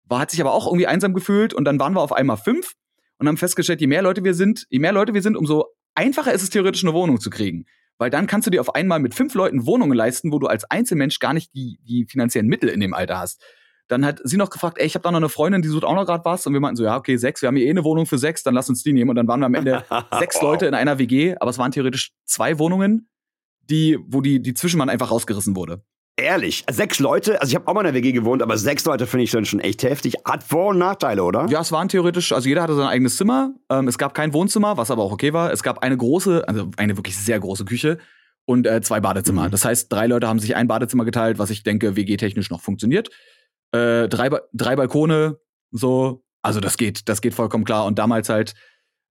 Speaker 3: war, hat sich aber auch irgendwie einsam gefühlt und dann waren wir auf einmal fünf und haben festgestellt, je mehr Leute wir sind, je mehr Leute wir sind, umso einfacher ist es theoretisch eine Wohnung zu kriegen. Weil dann kannst du dir auf einmal mit fünf Leuten Wohnungen leisten, wo du als Einzelmensch gar nicht die, die finanziellen Mittel in dem Alter hast. Dann hat sie noch gefragt, ey, ich habe da noch eine Freundin, die sucht auch noch gerade was. Und wir meinten so, ja, okay, sechs, wir haben hier eh eine Wohnung für sechs, dann lass uns die nehmen. Und dann waren wir am Ende sechs Leute in einer WG, aber es waren theoretisch zwei Wohnungen, die, wo die, die Zwischenmann einfach rausgerissen wurde.
Speaker 2: Ehrlich, sechs Leute, also ich habe auch mal in der WG gewohnt, aber sechs Leute finde ich dann schon echt heftig. Hat Vor- und Nachteile, oder?
Speaker 3: Ja, es waren theoretisch, also jeder hatte sein eigenes Zimmer. Ähm, es gab kein Wohnzimmer, was aber auch okay war. Es gab eine große, also eine wirklich sehr große Küche und äh, zwei Badezimmer. Mhm. Das heißt, drei Leute haben sich ein Badezimmer geteilt, was ich denke, WG-technisch noch funktioniert. Äh, drei, ba drei Balkone, so, also das geht, das geht vollkommen klar. Und damals halt,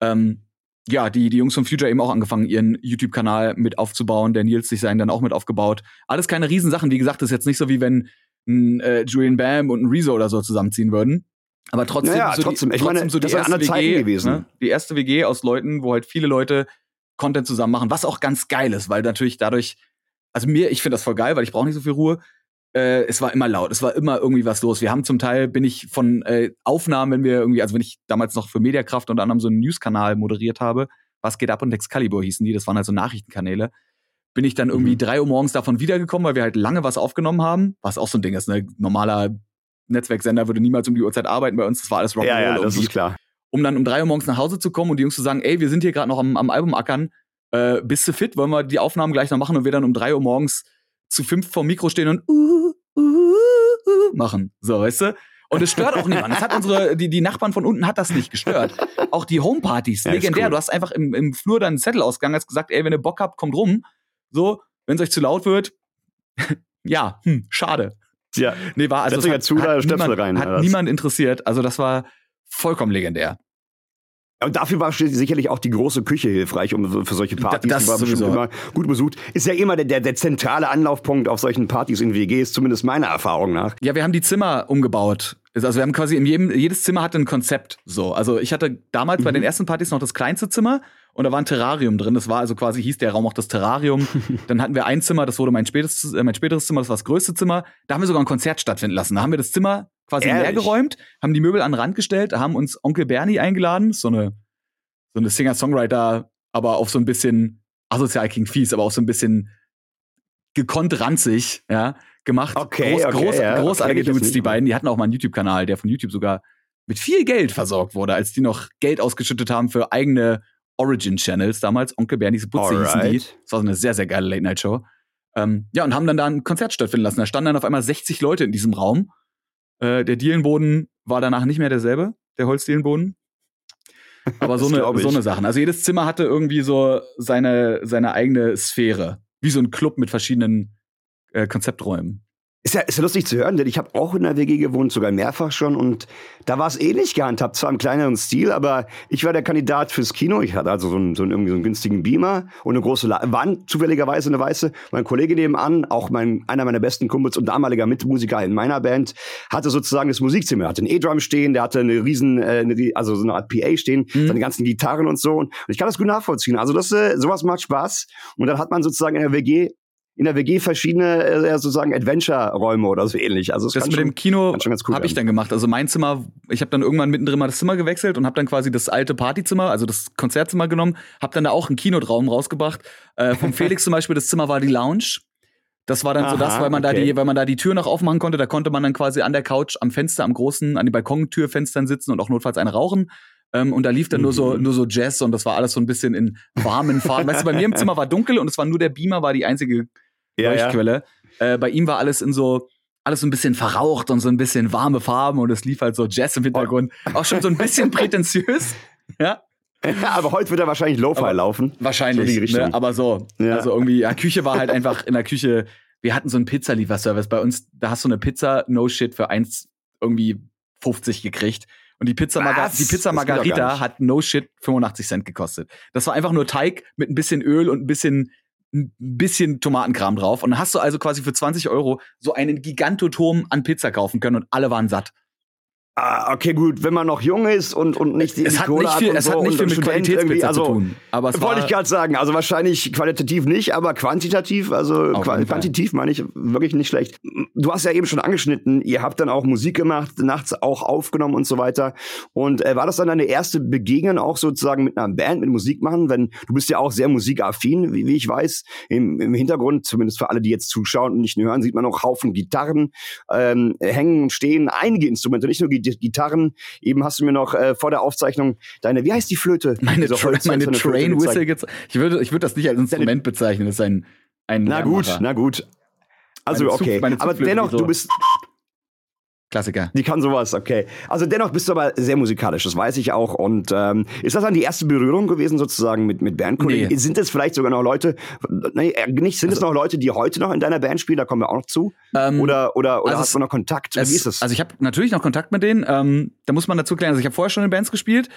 Speaker 3: ähm, ja, die, die Jungs von Future eben auch angefangen, ihren YouTube-Kanal mit aufzubauen. Der Nils sich seinen dann auch mit aufgebaut. Alles keine Riesensachen. Wie gesagt, das ist jetzt nicht so wie wenn ein äh, Julian Bam und ein Rezo oder so zusammenziehen würden. Aber trotzdem,
Speaker 2: naja,
Speaker 3: so
Speaker 2: trotzdem.
Speaker 3: Die,
Speaker 2: ich meine,
Speaker 3: trotzdem so die erste WG,
Speaker 2: gewesen.
Speaker 3: Ne? Die erste WG aus Leuten, wo halt viele Leute Content zusammen machen, was auch ganz geil ist, weil natürlich dadurch, also mir, ich finde das voll geil, weil ich brauche nicht so viel Ruhe. Äh, es war immer laut, es war immer irgendwie was los. Wir haben zum Teil, bin ich von äh, Aufnahmen, wenn wir irgendwie, also wenn ich damals noch für Mediakraft unter anderem so einen News-Kanal moderiert habe, was geht ab und Excalibur hießen die, das waren halt so Nachrichtenkanäle, bin ich dann irgendwie
Speaker 2: Mhm.
Speaker 3: drei Uhr morgens davon wiedergekommen, weil wir halt lange was aufgenommen haben, was auch so ein Ding ist, ne? Normaler Netzwerksender würde niemals um die Uhrzeit arbeiten bei uns, das war alles Rock'n'Roll
Speaker 2: Ja, ja, das ist klar.
Speaker 3: um dann um drei Uhr morgens nach Hause zu kommen und die Jungs zu sagen, ey, wir sind hier gerade noch am, am Album ackern, äh, bist du fit? Wollen wir die Aufnahmen gleich noch machen und wir dann um drei Uhr morgens zu fünf vorm Mikro stehen und uh, uh, uh, machen. So, weißt du? Und es stört auch niemand. Das hat unsere, die, die Nachbarn von unten hat das nicht gestört. Auch die Homepartys,
Speaker 2: Ja,
Speaker 3: legendär.
Speaker 2: cool.
Speaker 3: Du hast einfach im, im Flur deinen Zettel ausgegangen, hast gesagt, ey, wenn ihr Bock habt, kommt rum. So, wenn es euch zu laut wird, ja, hm, schade.
Speaker 2: Ja.
Speaker 3: Nee, war also
Speaker 2: dazu da Stöpsel
Speaker 3: niemand,
Speaker 2: rein,
Speaker 3: hat niemand interessiert. Also das war vollkommen legendär.
Speaker 2: Und dafür war sicherlich auch die große Küche hilfreich, um für solche Partys.
Speaker 3: das
Speaker 2: die war bestimmt immer gut besucht. Ist ja immer der, der, der zentrale Anlaufpunkt auf solchen Partys in WGs, zumindest meiner Erfahrung nach.
Speaker 3: Ja, wir haben die Zimmer umgebaut. Also wir haben quasi in jedem, jedes Zimmer hatte ein Konzept. So, also ich hatte damals bei den ersten Partys noch das kleinste Zimmer und da war ein Terrarium drin. Das war also quasi hieß der Raum auch das Terrarium. Dann hatten wir ein Zimmer, das wurde mein späteres, äh, mein späteres Zimmer, das war das größte Zimmer. Da haben wir sogar ein Konzert stattfinden lassen. Da haben wir das Zimmer quasi
Speaker 2: Ehrlich?
Speaker 3: leer geräumt, haben die Möbel an den Rand gestellt, haben uns Onkel Bernie eingeladen, so eine so eine Singer-Songwriter, aber auf so ein bisschen asozial klingt fies, aber auch so ein bisschen gekonnt ranzig, ja, gemacht.
Speaker 2: Okay,
Speaker 3: Groß,
Speaker 2: okay,
Speaker 3: groß,
Speaker 2: ja,
Speaker 3: großartige
Speaker 2: jetzt
Speaker 3: Dudes, die beiden. Die hatten auch mal einen YouTube-Kanal, der von YouTube sogar mit viel Geld versorgt wurde, als die noch Geld ausgeschüttet haben für eigene Origin-Channels damals. Onkel Bernies Butze hießen die.
Speaker 2: Alright.
Speaker 3: Das war so eine sehr, sehr geile Late-Night-Show. Ähm, ja, und haben dann da ein Konzert stattfinden lassen. Da standen dann auf einmal 60 Leute in diesem Raum. Äh, der Dielenboden war danach nicht mehr derselbe, der Holzdielenboden. Aber so eine, so eine Sachen. Also jedes Zimmer hatte irgendwie so seine, seine eigene Sphäre. Wie so ein Club mit verschiedenen äh, Konzepträumen.
Speaker 2: Ist ja, ist ja lustig zu hören, denn ich habe auch in der WG gewohnt, sogar mehrfach schon. Und da war es ähnlich gehandhabt, zwar im kleineren Stil, aber ich war der Kandidat fürs Kino. Ich hatte also so einen, so einen, irgendwie so einen günstigen Beamer und eine große La Wand, zufälligerweise eine weiße. Mein Kollege nebenan, auch mein, einer meiner besten Kumpels und damaliger Mitmusiker in meiner Band, hatte sozusagen das Musikzimmer. Er hatte einen E-Drum stehen, der hatte eine riesen, äh, eine, also so eine Art PA stehen,
Speaker 3: Mhm.
Speaker 2: seine ganzen Gitarren und so. Und ich kann das gut nachvollziehen. Also das, äh, sowas macht Spaß. Und dann hat man sozusagen in der WG in der WG verschiedene äh, sozusagen Adventure-Räume oder so ähnlich. Also
Speaker 3: Das mit
Speaker 2: schon,
Speaker 3: dem Kino
Speaker 2: cool
Speaker 3: habe ich dann gemacht. Also mein Zimmer, ich habe dann irgendwann mittendrin mal das Zimmer gewechselt und habe dann quasi das alte Partyzimmer, also das Konzertzimmer genommen, habe dann da auch einen Kinotraum rausgebracht. Äh, vom Felix zum Beispiel, das Zimmer war die Lounge. Das war dann so
Speaker 2: Aha,
Speaker 3: das, weil man da
Speaker 2: okay.
Speaker 3: die, weil man da die Tür noch aufmachen konnte. Da konnte man dann quasi an der Couch, am Fenster, am großen, an den Balkontürfenstern sitzen und auch notfalls eine rauchen. Ähm, und da lief dann nur so
Speaker 2: Mhm.
Speaker 3: nur so Jazz und das war alles so ein bisschen in warmen Farben. weißt du, bei mir im Zimmer war dunkel und es war nur der Beamer, war die einzige
Speaker 2: ja, ja.
Speaker 3: Leuchtquelle. Äh, bei ihm war alles in so alles so ein bisschen verraucht und so ein bisschen warme Farben und es lief halt so Jazz im Hintergrund. Auch schon so ein bisschen prätentiös. Ja.
Speaker 2: aber heute wird er wahrscheinlich Lo-Fi laufen.
Speaker 3: Wahrscheinlich,
Speaker 2: so
Speaker 3: ne? aber so.
Speaker 2: Ja.
Speaker 3: Also irgendwie, ja, Küche war halt einfach in der Küche. Wir hatten so einen Pizzalieferservice bei uns. Da hast du eine Pizza No Shit für eins irgendwie 50 gekriegt. Und die Pizza, Marga die Pizza Margarita hat No Shit 85 Cent gekostet. Das war einfach nur Teig mit ein bisschen Öl und ein bisschen ein bisschen Tomatenkram drauf. Und dann hast du also quasi für 20 Euro so einen Gigantoturm an Pizza kaufen können und alle waren satt.
Speaker 2: Ah, okay, gut, wenn man noch jung ist und, und nicht die
Speaker 3: Es hat nicht viel,
Speaker 2: und
Speaker 3: es
Speaker 2: so
Speaker 3: hat nicht
Speaker 2: und,
Speaker 3: viel mit
Speaker 2: irgendwie, also,
Speaker 3: zu tun. Aber es
Speaker 2: Wollte ich gerade sagen, also wahrscheinlich qualitativ nicht, aber quantitativ, also quantitativ meine ich wirklich nicht schlecht. Du hast ja eben schon angeschnitten, ihr habt dann auch Musik gemacht, nachts auch aufgenommen und so weiter. Und äh, war das dann deine erste Begegnung auch sozusagen mit einer Band, mit Musik machen? Wenn du bist ja auch sehr musikaffin, wie, wie ich weiß. Im, Im Hintergrund, zumindest für alle, die jetzt zuschauen und nicht nur hören, sieht man auch Haufen Gitarren ähm, hängen, stehen, einige Instrumente, nicht nur Git- Gitarren. Eben hast du mir noch äh, vor der Aufzeichnung deine, wie heißt die Flöte?
Speaker 3: meine,
Speaker 2: Diese
Speaker 3: Tra
Speaker 2: Holz-
Speaker 3: meine
Speaker 2: so
Speaker 3: Train. Whistle. Ich würde, ich würde das nicht als Instrument bezeichnen. Das ist ein, ein
Speaker 2: Na gut, na gut. Also
Speaker 3: Meine Zug-
Speaker 2: okay,
Speaker 3: meine
Speaker 2: aber dennoch,
Speaker 3: so-
Speaker 2: du bist,
Speaker 3: Klassiker.
Speaker 2: die kann sowas, okay. Also dennoch bist du aber sehr musikalisch, das weiß ich auch. Und ähm, ist das dann die erste Berührung gewesen sozusagen mit mit Bandkollegen?
Speaker 3: Nee.
Speaker 2: Sind es vielleicht sogar noch Leute? Nee, äh, nicht. Sind es noch Leute, die heute noch in deiner Band spielen? Da kommen wir auch noch zu.
Speaker 3: Ähm,
Speaker 2: Oder oder oder
Speaker 3: also
Speaker 2: hast
Speaker 3: es-
Speaker 2: du noch Kontakt? Wie
Speaker 3: Es-
Speaker 2: ist es?
Speaker 3: Also ich habe natürlich noch Kontakt mit denen. Ähm, da muss man dazu klären, also ich habe vorher schon in Bands gespielt.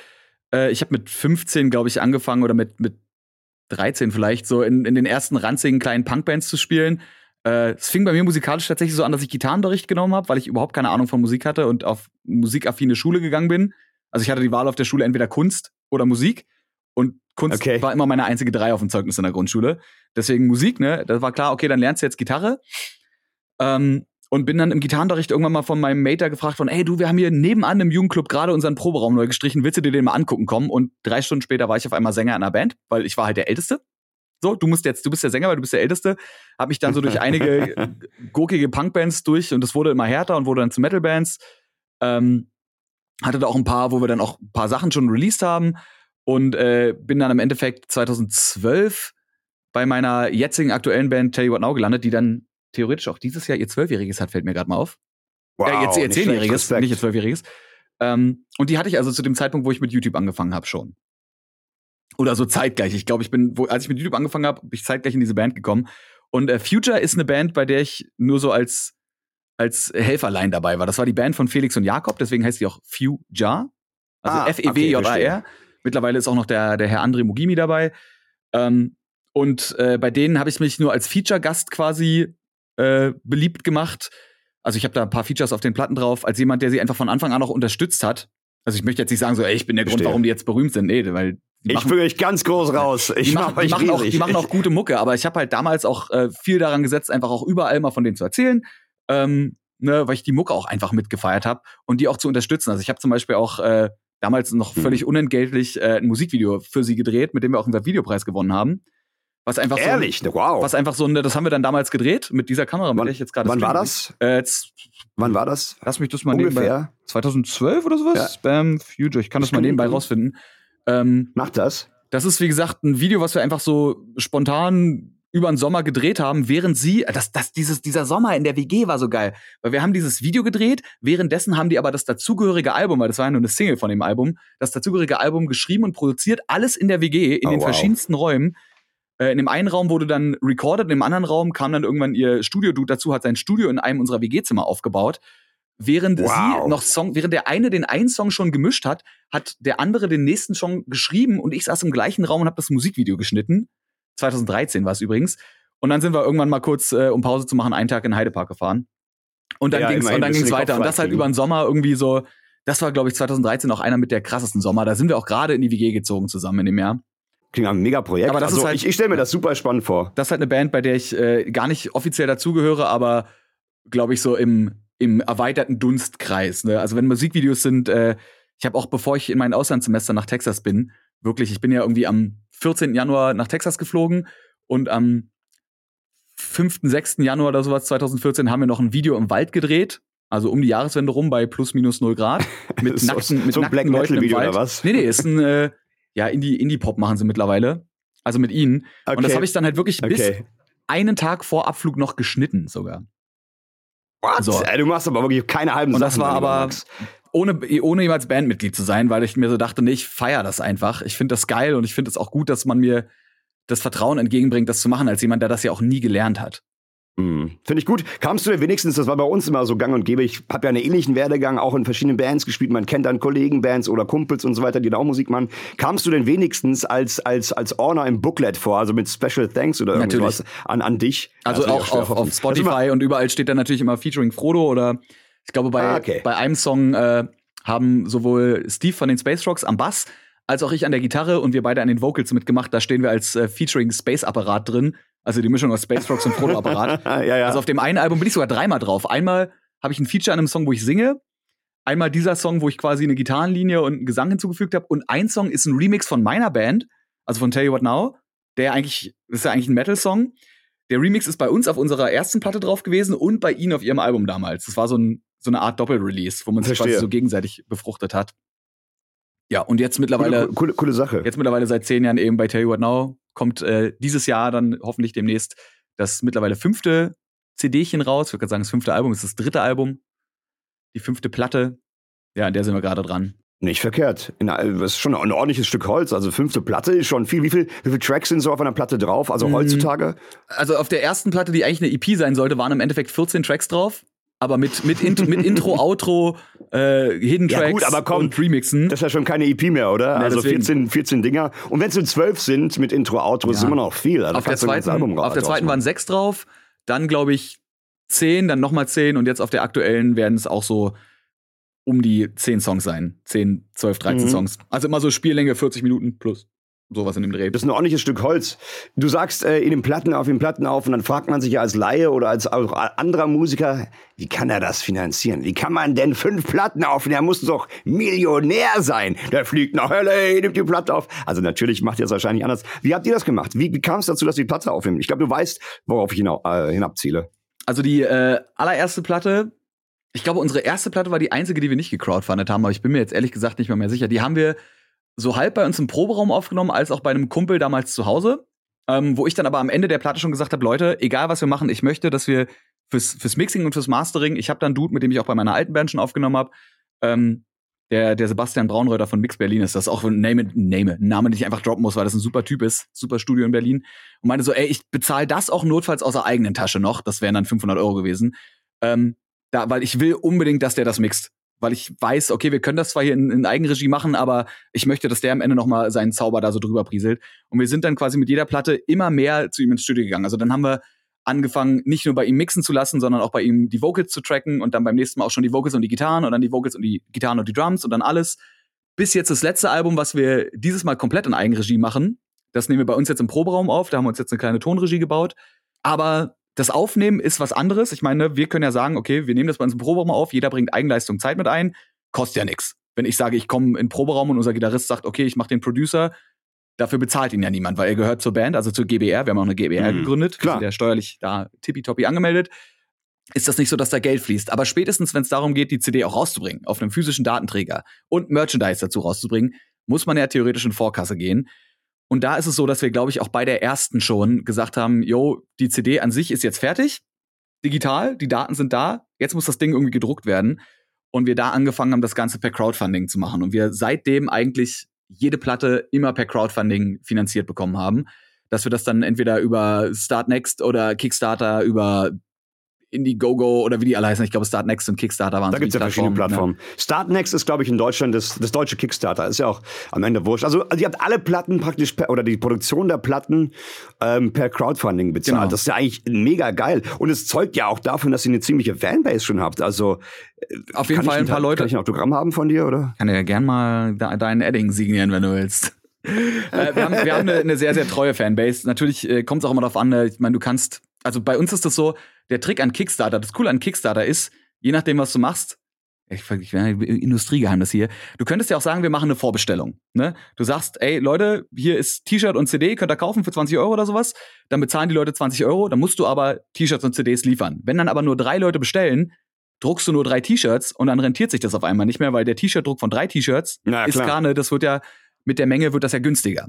Speaker 3: Äh, ich habe mit 15, glaube ich, angefangen oder mit, mit 13 vielleicht, so in, in den ersten ranzigen kleinen Punkbands zu spielen. Äh, Es fing bei mir musikalisch tatsächlich so an, dass ich Gitarrenunterricht genommen habe, weil ich überhaupt keine Ahnung von Musik hatte und auf musikaffine Schule gegangen bin. Also ich hatte die Wahl auf der Schule entweder Kunst oder Musik. Und Kunst
Speaker 2: Okay.
Speaker 3: war immer meine einzige Drei auf dem Zeugnis in der Grundschule. Deswegen Musik, ne? Das war klar, okay, dann lernst du jetzt Gitarre. Ähm, und bin dann im Gitarrenunterricht irgendwann mal von meinem Mater gefragt von, hey du, wir haben hier nebenan im Jugendclub gerade unseren Proberaum neu gestrichen, willst du dir den mal angucken kommen? Und drei Stunden später war ich auf einmal Sänger in einer Band, weil ich war halt der Älteste. So, du musst jetzt, du bist der Sänger, weil du bist der Älteste. Hab mich dann so durch einige gurkige Punkbands durch und es wurde immer härter und wurde dann zu Metalbands. Ähm, hatte da auch ein paar, wo wir dann auch ein paar Sachen schon released haben und äh, bin dann im Endeffekt 2012 bei meiner jetzigen aktuellen Band Tell You What Now gelandet, die dann theoretisch auch dieses Jahr ihr Zwölfjähriges hat, fällt mir gerade mal auf.
Speaker 2: wow,
Speaker 3: äh, jetzt ihr Zehnjähriges, nicht ihr Zwölfjähriges. Ähm, und die hatte ich also zu dem Zeitpunkt, wo ich mit YouTube angefangen habe, schon. Oder so zeitgleich. Ich glaube, ich bin, wo, als ich mit YouTube angefangen habe, bin ich zeitgleich in diese Band gekommen. Und äh, Future ist eine Band, bei der ich nur so als, als Helferlein dabei war. Das war die Band von Felix und Jakob, deswegen heißt die auch Fuja. Also
Speaker 2: Ah,
Speaker 3: F-E-W-J-A-R.
Speaker 2: okay.
Speaker 3: Mittlerweile ist auch noch der, der Herr André Mugimi dabei. Ähm, und äh, bei denen habe ich mich nur als Feature-Gast quasi äh, beliebt gemacht. Also ich habe da ein paar Features auf den Platten drauf, als jemand, der sie einfach von Anfang an auch unterstützt hat. Also ich möchte jetzt nicht sagen, so, ey, ich bin der Grund,
Speaker 2: Verstehe.
Speaker 3: warum die jetzt berühmt sind. Nee, weil
Speaker 2: Ich fühle mich ganz groß raus. Ich
Speaker 3: die
Speaker 2: mach
Speaker 3: machen, die
Speaker 2: euch
Speaker 3: machen, auch, die machen auch gute Mucke, aber ich habe halt damals auch äh, viel daran gesetzt, einfach auch überall mal von denen zu erzählen, ähm, ne, weil ich die Mucke auch einfach mitgefeiert habe und die auch zu unterstützen. Also ich habe zum Beispiel auch äh, damals noch
Speaker 2: Mhm.
Speaker 3: völlig unentgeltlich äh, ein Musikvideo für sie gedreht, mit dem wir auch einen Videopreis gewonnen haben. Was einfach so,
Speaker 2: Ehrlich, wow.
Speaker 3: was einfach so, ne, das haben wir dann damals gedreht mit dieser Kamera, mit
Speaker 2: Wann-
Speaker 3: der ich jetzt gerade
Speaker 2: Wann war das?
Speaker 3: Äh, jetzt,
Speaker 2: Wann war das?
Speaker 3: lass mich das mal nebenbei.
Speaker 2: Ungefähr.
Speaker 3: 2012 oder sowas?
Speaker 2: Ja.
Speaker 3: Spam Future, ich kann das
Speaker 2: Das
Speaker 3: mal nebenbei rausfinden. Ähm,
Speaker 2: Macht das?
Speaker 3: das ist, wie gesagt, ein Video, was wir einfach so spontan über den Sommer gedreht haben, während sie, das, das, dieses, dieser Sommer in der WG war so geil. Weil wir haben dieses Video gedreht, währenddessen haben die aber das dazugehörige Album, weil das war ja nur eine Single von dem Album, das dazugehörige Album geschrieben und produziert, alles in der WG, in
Speaker 2: Oh,
Speaker 3: den
Speaker 2: wow.
Speaker 3: verschiedensten Räumen. Äh, in dem einen Raum wurde dann recorded, in dem anderen Raum kam dann irgendwann ihr Studio-Dude dazu, hat sein Studio in einem unserer WG-Zimmer aufgebaut. Während
Speaker 2: Wow.
Speaker 3: sie noch Song, während der eine den einen Song schon gemischt hat, hat der andere den nächsten Song geschrieben und ich saß im gleichen Raum und habe das Musikvideo geschnitten. 2013 war es übrigens. Und dann sind wir irgendwann mal kurz, äh, um Pause zu machen, einen Tag in Heidepark gefahren. Und dann
Speaker 2: Ja,
Speaker 3: ging's und dann ging's weiter. Und das halt über den Sommer irgendwie so. Das war, glaube ich, 2013 auch einer mit der krassesten Sommer. Da sind wir auch gerade in die WG gezogen zusammen in dem Jahr.
Speaker 2: Klingt nach einem Mega-Projekt.
Speaker 3: Aber das
Speaker 2: also
Speaker 3: ist halt-
Speaker 2: ich, ich stelle mir das super spannend vor.
Speaker 3: Das ist halt eine Band, bei der ich äh, gar nicht offiziell dazugehöre, aber glaube ich so im, im erweiterten Dunstkreis. Ne? Also wenn Musikvideos sind, äh, ich habe auch, bevor ich in mein Auslandssemester nach Texas bin, wirklich, ich bin ja irgendwie am 14. Januar nach Texas geflogen und am 5., 6. Januar oder sowas 2014 haben wir noch ein Video im Wald gedreht. Also um die Jahreswende rum bei plus minus null Grad. Mit
Speaker 2: So-
Speaker 3: nackten, mit
Speaker 2: so ein
Speaker 3: nackten
Speaker 2: Black
Speaker 3: Leuten im
Speaker 2: Metal-Video
Speaker 3: Wald.
Speaker 2: oder was?
Speaker 3: Nee, nee, ist ein, äh, ja, Indie- Indie-Pop machen sie mittlerweile. Also mit ihnen.
Speaker 2: Okay.
Speaker 3: Und das habe ich dann halt wirklich bis
Speaker 2: okay.
Speaker 3: einen Tag vor Abflug noch geschnitten sogar.
Speaker 2: What?
Speaker 3: so.
Speaker 2: Ey, du machst aber wirklich keine halben
Speaker 3: Und das
Speaker 2: Sachen.
Speaker 3: war
Speaker 2: mein lieber
Speaker 3: aber-
Speaker 2: Max.
Speaker 3: ohne, ohne jemals Bandmitglied zu sein, weil ich mir so dachte, nee, ich feier das einfach. Ich finde das geil und ich finde es auch gut, dass man mir das Vertrauen entgegenbringt, das zu machen, als jemand, der das ja auch nie gelernt hat.
Speaker 2: Mhm. Finde ich gut. Kamst du denn wenigstens, das war bei uns immer so gang und gäbe, ich habe ja einen ähnlichen Werdegang, auch in verschiedenen Bands gespielt, man kennt dann Kollegenbands oder Kumpels und so weiter, die da auch Musik machen. Kamst du denn wenigstens als, als, als Orner im Booklet vor, also mit Special Thanks oder irgendwas an, an dich?
Speaker 3: Also auch auf, auf Spotify und überall steht dann natürlich immer Featuring Frodo oder ich glaube bei, ah, okay. bei einem Song äh, haben sowohl Steve von den Space Rocks am Bass als auch ich an der Gitarre und wir beide an den Vocals mitgemacht. Da stehen wir als äh, Featuring Space Apparat drin. Also die Mischung aus Space Rocks und Frodo Apparat. ja, ja. Also auf dem einen Album bin ich sogar dreimal drauf. Einmal habe ich ein Feature an einem Song, wo ich singe. Einmal dieser Song, wo ich quasi eine Gitarrenlinie und einen Gesang hinzugefügt habe. Und ein Song ist ein Remix von meiner Band, also von Tell You What Now. Der eigentlich, das ist ja eigentlich ein Metal-Song. Der Remix ist bei uns auf unserer ersten Platte drauf gewesen und bei ihnen auf ihrem Album damals. Das war so, ein, so eine Art Doppel-Release, wo man sich quasi so gegenseitig befruchtet hat. Ja, und jetzt mittlerweile.
Speaker 2: Coole, coole, coole, Sache.
Speaker 3: Jetzt mittlerweile seit zehn Jahren eben bei Tell You What Now kommt äh, dieses Jahr dann hoffentlich demnächst das mittlerweile fünfte CDchen raus. Ich würde gerade sagen, das fünfte Album ist das dritte Album. Die fünfte Platte. Ja, an der sind wir gerade dran.
Speaker 2: Nicht verkehrt. das ist schon ein ordentliches Stück Holz. Also fünfte Platte ist schon viel. Wie, viel, wie viele Tracks sind so auf einer Platte drauf? Also mhm. heutzutage?
Speaker 3: Also auf der ersten Platte, die eigentlich eine EP sein sollte, waren im Endeffekt 14 Tracks drauf aber mit, mit, Int mit Intro, Outro, äh, Hidden Tracks ja gut, aber komm, und Remixen.
Speaker 2: Das ist ja schon keine EP mehr, oder? Ja, also 14, 14 Dinger. Und wenn es so zwölf sind mit Intro, Outro, ja. ist immer noch viel. Also
Speaker 3: auf der zweiten, auf der zweiten waren sechs drauf, dann glaube ich zehn, dann nochmal zehn und jetzt auf der aktuellen werden es auch so um die zehn Songs sein. Zehn, zwölf, dreizehn mhm. Songs. Also immer so Spiellänge 40 Minuten plus sowas in dem Dreh.
Speaker 2: Das ist ein ordentliches Stück Holz. Du sagst äh, in den Platten auf, den Platten auf und dann fragt man sich ja als Laie oder als auch anderer Musiker, wie kann er das finanzieren? Wie kann man denn fünf Platten aufnehmen? Er muss doch Millionär sein. Der fliegt nach L.A., nimmt die Platte auf. Also natürlich macht ihr das wahrscheinlich anders. Wie habt ihr das gemacht? Wie, wie kam es dazu, dass ihr die Platte aufnimmt? Ich glaube, du weißt, worauf ich hinab, äh, hinabziele.
Speaker 3: Also die äh, allererste Platte, ich glaube, unsere erste Platte war die einzige, die wir nicht gecrowdfundet haben, aber ich bin mir jetzt ehrlich gesagt nicht mehr, mehr sicher. Die haben wir so halb bei uns im Proberaum aufgenommen, als auch bei einem Kumpel damals zu Hause. Ähm, wo ich dann aber am Ende der Platte schon gesagt habe, Leute, egal was wir machen, ich möchte, dass wir fürs, fürs Mixing und fürs Mastering, ich habe dann Dude, mit dem ich auch bei meiner alten Band schon aufgenommen habe, ähm, der, der Sebastian Braunreuter von Mix Berlin ist, das ist auch ein Name, Name, Name, den ich einfach droppen muss, weil das ein super Typ ist, super Studio in Berlin. Und meinte so, ey, ich bezahle das auch notfalls aus der eigenen Tasche noch, das wären dann 500 Euro gewesen, ähm, da, weil ich will unbedingt, dass der das mixt weil ich weiß, okay, wir können das zwar hier in, in Eigenregie machen, aber ich möchte, dass der am Ende nochmal seinen Zauber da so drüber prieselt. Und wir sind dann quasi mit jeder Platte immer mehr zu ihm ins Studio gegangen. Also dann haben wir angefangen, nicht nur bei ihm mixen zu lassen, sondern auch bei ihm die Vocals zu tracken und dann beim nächsten Mal auch schon die Vocals und die Gitarren und dann die Vocals und die Gitarren und die Drums und dann alles. Bis jetzt das letzte Album, was wir dieses Mal komplett in Eigenregie machen. Das nehmen wir bei uns jetzt im Proberaum auf. Da haben wir uns jetzt eine kleine Tonregie gebaut. Aber das Aufnehmen ist was anderes. Ich meine, wir können ja sagen, okay, wir nehmen das bei uns im Proberaum auf, jeder bringt Eigenleistung Zeit mit ein, kostet ja nichts. Wenn ich sage, ich komme in den Proberaum und unser Gitarrist sagt, okay, ich mache den Producer, dafür bezahlt ihn ja niemand, weil er gehört zur Band, also zur GBR. Wir haben auch eine GBR mhm. gegründet, Klar. ja steuerlich da tippitoppi angemeldet. Ist das nicht so, dass da Geld fließt? Aber spätestens, wenn es darum geht, die CD auch rauszubringen, auf einem physischen Datenträger und Merchandise dazu rauszubringen, muss man ja theoretisch in Vorkasse gehen. Und da ist es so, dass wir, glaube ich, auch bei der ersten schon gesagt haben, yo, die CD an sich ist jetzt fertig, digital, die Daten sind da, jetzt muss das Ding irgendwie gedruckt werden. Und wir da angefangen haben, das Ganze per Crowdfunding zu machen. Und wir seitdem eigentlich jede Platte immer per Crowdfunding finanziert bekommen haben. Dass wir das dann entweder über Startnext oder Kickstarter, über Indiegogo oder wie die alle heißen. Ich glaube, Startnext und Kickstarter waren
Speaker 2: Da gibt es ja verschiedene Plattformen. Ne? Startnext ist, glaube ich, in Deutschland das, das deutsche Kickstarter. Ist ja auch am Ende wurscht. Also, also ihr habt alle Platten praktisch per, oder die Produktion der Platten ähm, per Crowdfunding bezahlt. Genau. Das ist ja eigentlich mega geil. Und es zeugt ja auch davon, dass ihr eine ziemliche Fanbase schon habt. Also
Speaker 3: äh, auf jeden Fall ein paar Leute.
Speaker 2: Kann ich ein Autogramm haben von dir, oder?
Speaker 3: Kann ja gern mal de deinen Edding signieren, wenn du willst. äh, wir, haben, wir haben eine, eine, sehr, sehr treue Fanbase. Natürlich äh, kommt es auch immer darauf an, äh, ich meine, du kannst, also bei uns ist das so, der Trick an Kickstarter, das Coole an Kickstarter ist, je nachdem, was du machst, ich, ich Industriegeheimnis hier. Du könntest ja auch sagen, wir machen eine Vorbestellung. Ne? Du sagst, ey Leute, hier ist T-Shirt und CD, könnt ihr kaufen für 20 Euro oder sowas. Dann bezahlen die Leute 20 Euro, dann musst du aber T-Shirts und CDs liefern. Wenn dann aber nur drei Leute bestellen, druckst du nur drei T-Shirts und dann rentiert sich das auf einmal nicht mehr, weil der T-Shirt-Druck von drei T-Shirts ist Karne, das wird ja, mit der Menge wird das ja günstiger.